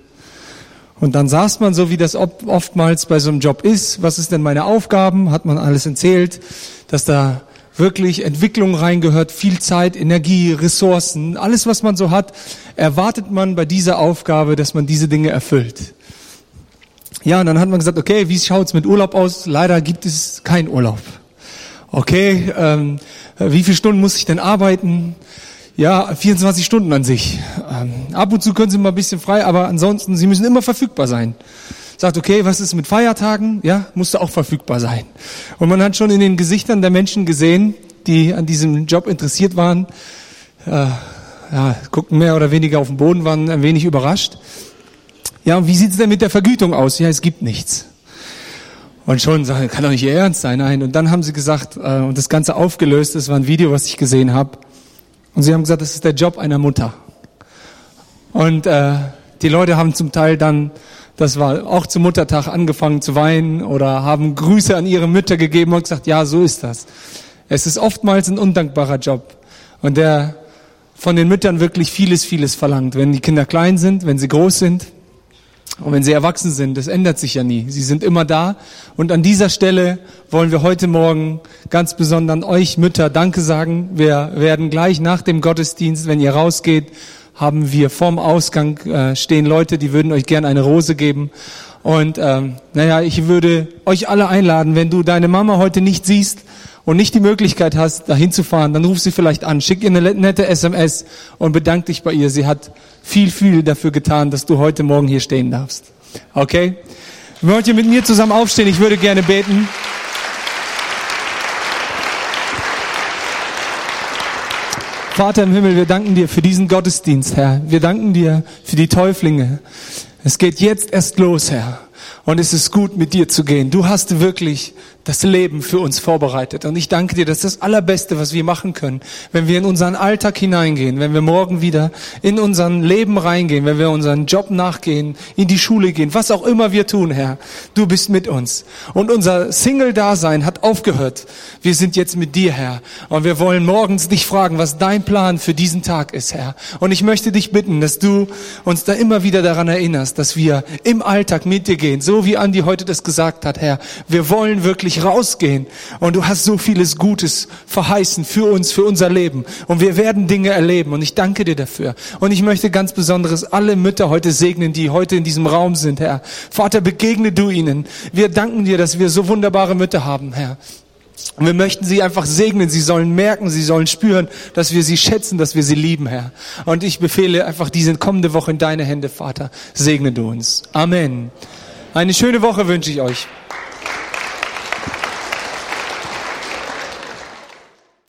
Und dann saß man so, wie das oftmals bei so einem Job ist. Was ist denn meine Aufgaben? Hat man alles erzählt, dass da wirklich Entwicklung reingehört, viel Zeit, Energie, Ressourcen, alles was man so hat, erwartet man bei dieser Aufgabe, dass man diese Dinge erfüllt. Ja, und dann hat man gesagt, okay, wie schaut's mit Urlaub aus? Leider gibt es keinen Urlaub. Okay, ähm, Äh, Wie viele Stunden muss ich denn arbeiten? Ja, 24 Stunden an sich. Ähm, ab und zu können Sie mal ein bisschen frei, aber ansonsten, Sie müssen immer verfügbar sein. Sagt, okay, was ist mit Feiertagen? Ja, musste auch verfügbar sein. Und man hat schon in den Gesichtern der Menschen gesehen, die an diesem Job interessiert waren, äh, ja, guckten mehr oder weniger auf den Boden, waren ein wenig überrascht. Ja, und wie sieht's denn mit der Vergütung aus? Ja, es gibt nichts. Und schon sagen, kann doch nicht Ihr Ernst sein. Nein. Und dann haben sie gesagt, äh, und das Ganze aufgelöst, das war ein Video, was ich gesehen habe. Und sie haben gesagt, das ist der Job einer Mutter. Und äh, die Leute haben zum Teil dann, das war auch zum Muttertag, angefangen zu weinen oder haben Grüße an ihre Mütter gegeben und gesagt, ja, so ist das. Es ist oftmals ein undankbarer Job. Und der von den Müttern wirklich vieles, vieles verlangt. Wenn die Kinder klein sind, wenn sie groß sind, und wenn sie erwachsen sind, das ändert sich ja nie. Sie sind immer da. Und an dieser Stelle wollen wir heute Morgen ganz besonders euch Mütter Danke sagen. Wir werden gleich nach dem Gottesdienst, wenn ihr rausgeht, haben wir vorm Ausgang äh, stehen Leute, die würden euch gerne eine Rose geben. Und ähm, naja, ich würde euch alle einladen, wenn du deine Mama heute nicht siehst und nicht die Möglichkeit hast, dahin zu fahren, dann ruf sie vielleicht an, schick ihr eine nette SMS und bedank dich bei ihr. Sie hat viel, viel dafür getan, dass du heute Morgen hier stehen darfst. Okay? Wollt ihr mit mir zusammen aufstehen? Ich würde gerne beten. Vater im Himmel, wir danken dir für diesen Gottesdienst, Herr. Wir danken dir für die Täuflinge. Es geht jetzt erst los, Herr. Und es ist gut, mit dir zu gehen. Du hast wirklich das Leben für uns vorbereitet. Und ich danke dir, das ist das Allerbeste, was wir machen können, wenn wir in unseren Alltag hineingehen, wenn wir morgen wieder in unseren Leben reingehen, wenn wir unseren Job nachgehen, in die Schule gehen, was auch immer wir tun, Herr. Du bist mit uns. Und unser Single-Dasein hat aufgehört. Wir sind jetzt mit dir, Herr. Und wir wollen morgens dich fragen, was dein Plan für diesen Tag ist, Herr. Und ich möchte dich bitten, dass du uns da immer wieder daran erinnerst, dass wir im Alltag mit dir gehen, so wie Andi heute das gesagt hat, Herr. Wir wollen wirklich rausgehen und du hast so vieles Gutes verheißen für uns, für unser Leben und wir werden Dinge erleben und ich danke dir dafür. Und ich möchte ganz besonderes alle Mütter heute segnen, die heute in diesem Raum sind, Herr. Vater, begegne du ihnen. Wir danken dir, dass wir so wunderbare Mütter haben, Herr. Und wir möchten sie einfach segnen. Sie sollen merken, sie sollen spüren, dass wir sie schätzen, dass wir sie lieben, Herr. Und ich befehle einfach diese kommende Woche in deine Hände, Vater. Segne du uns. Amen. Eine schöne Woche wünsche ich euch.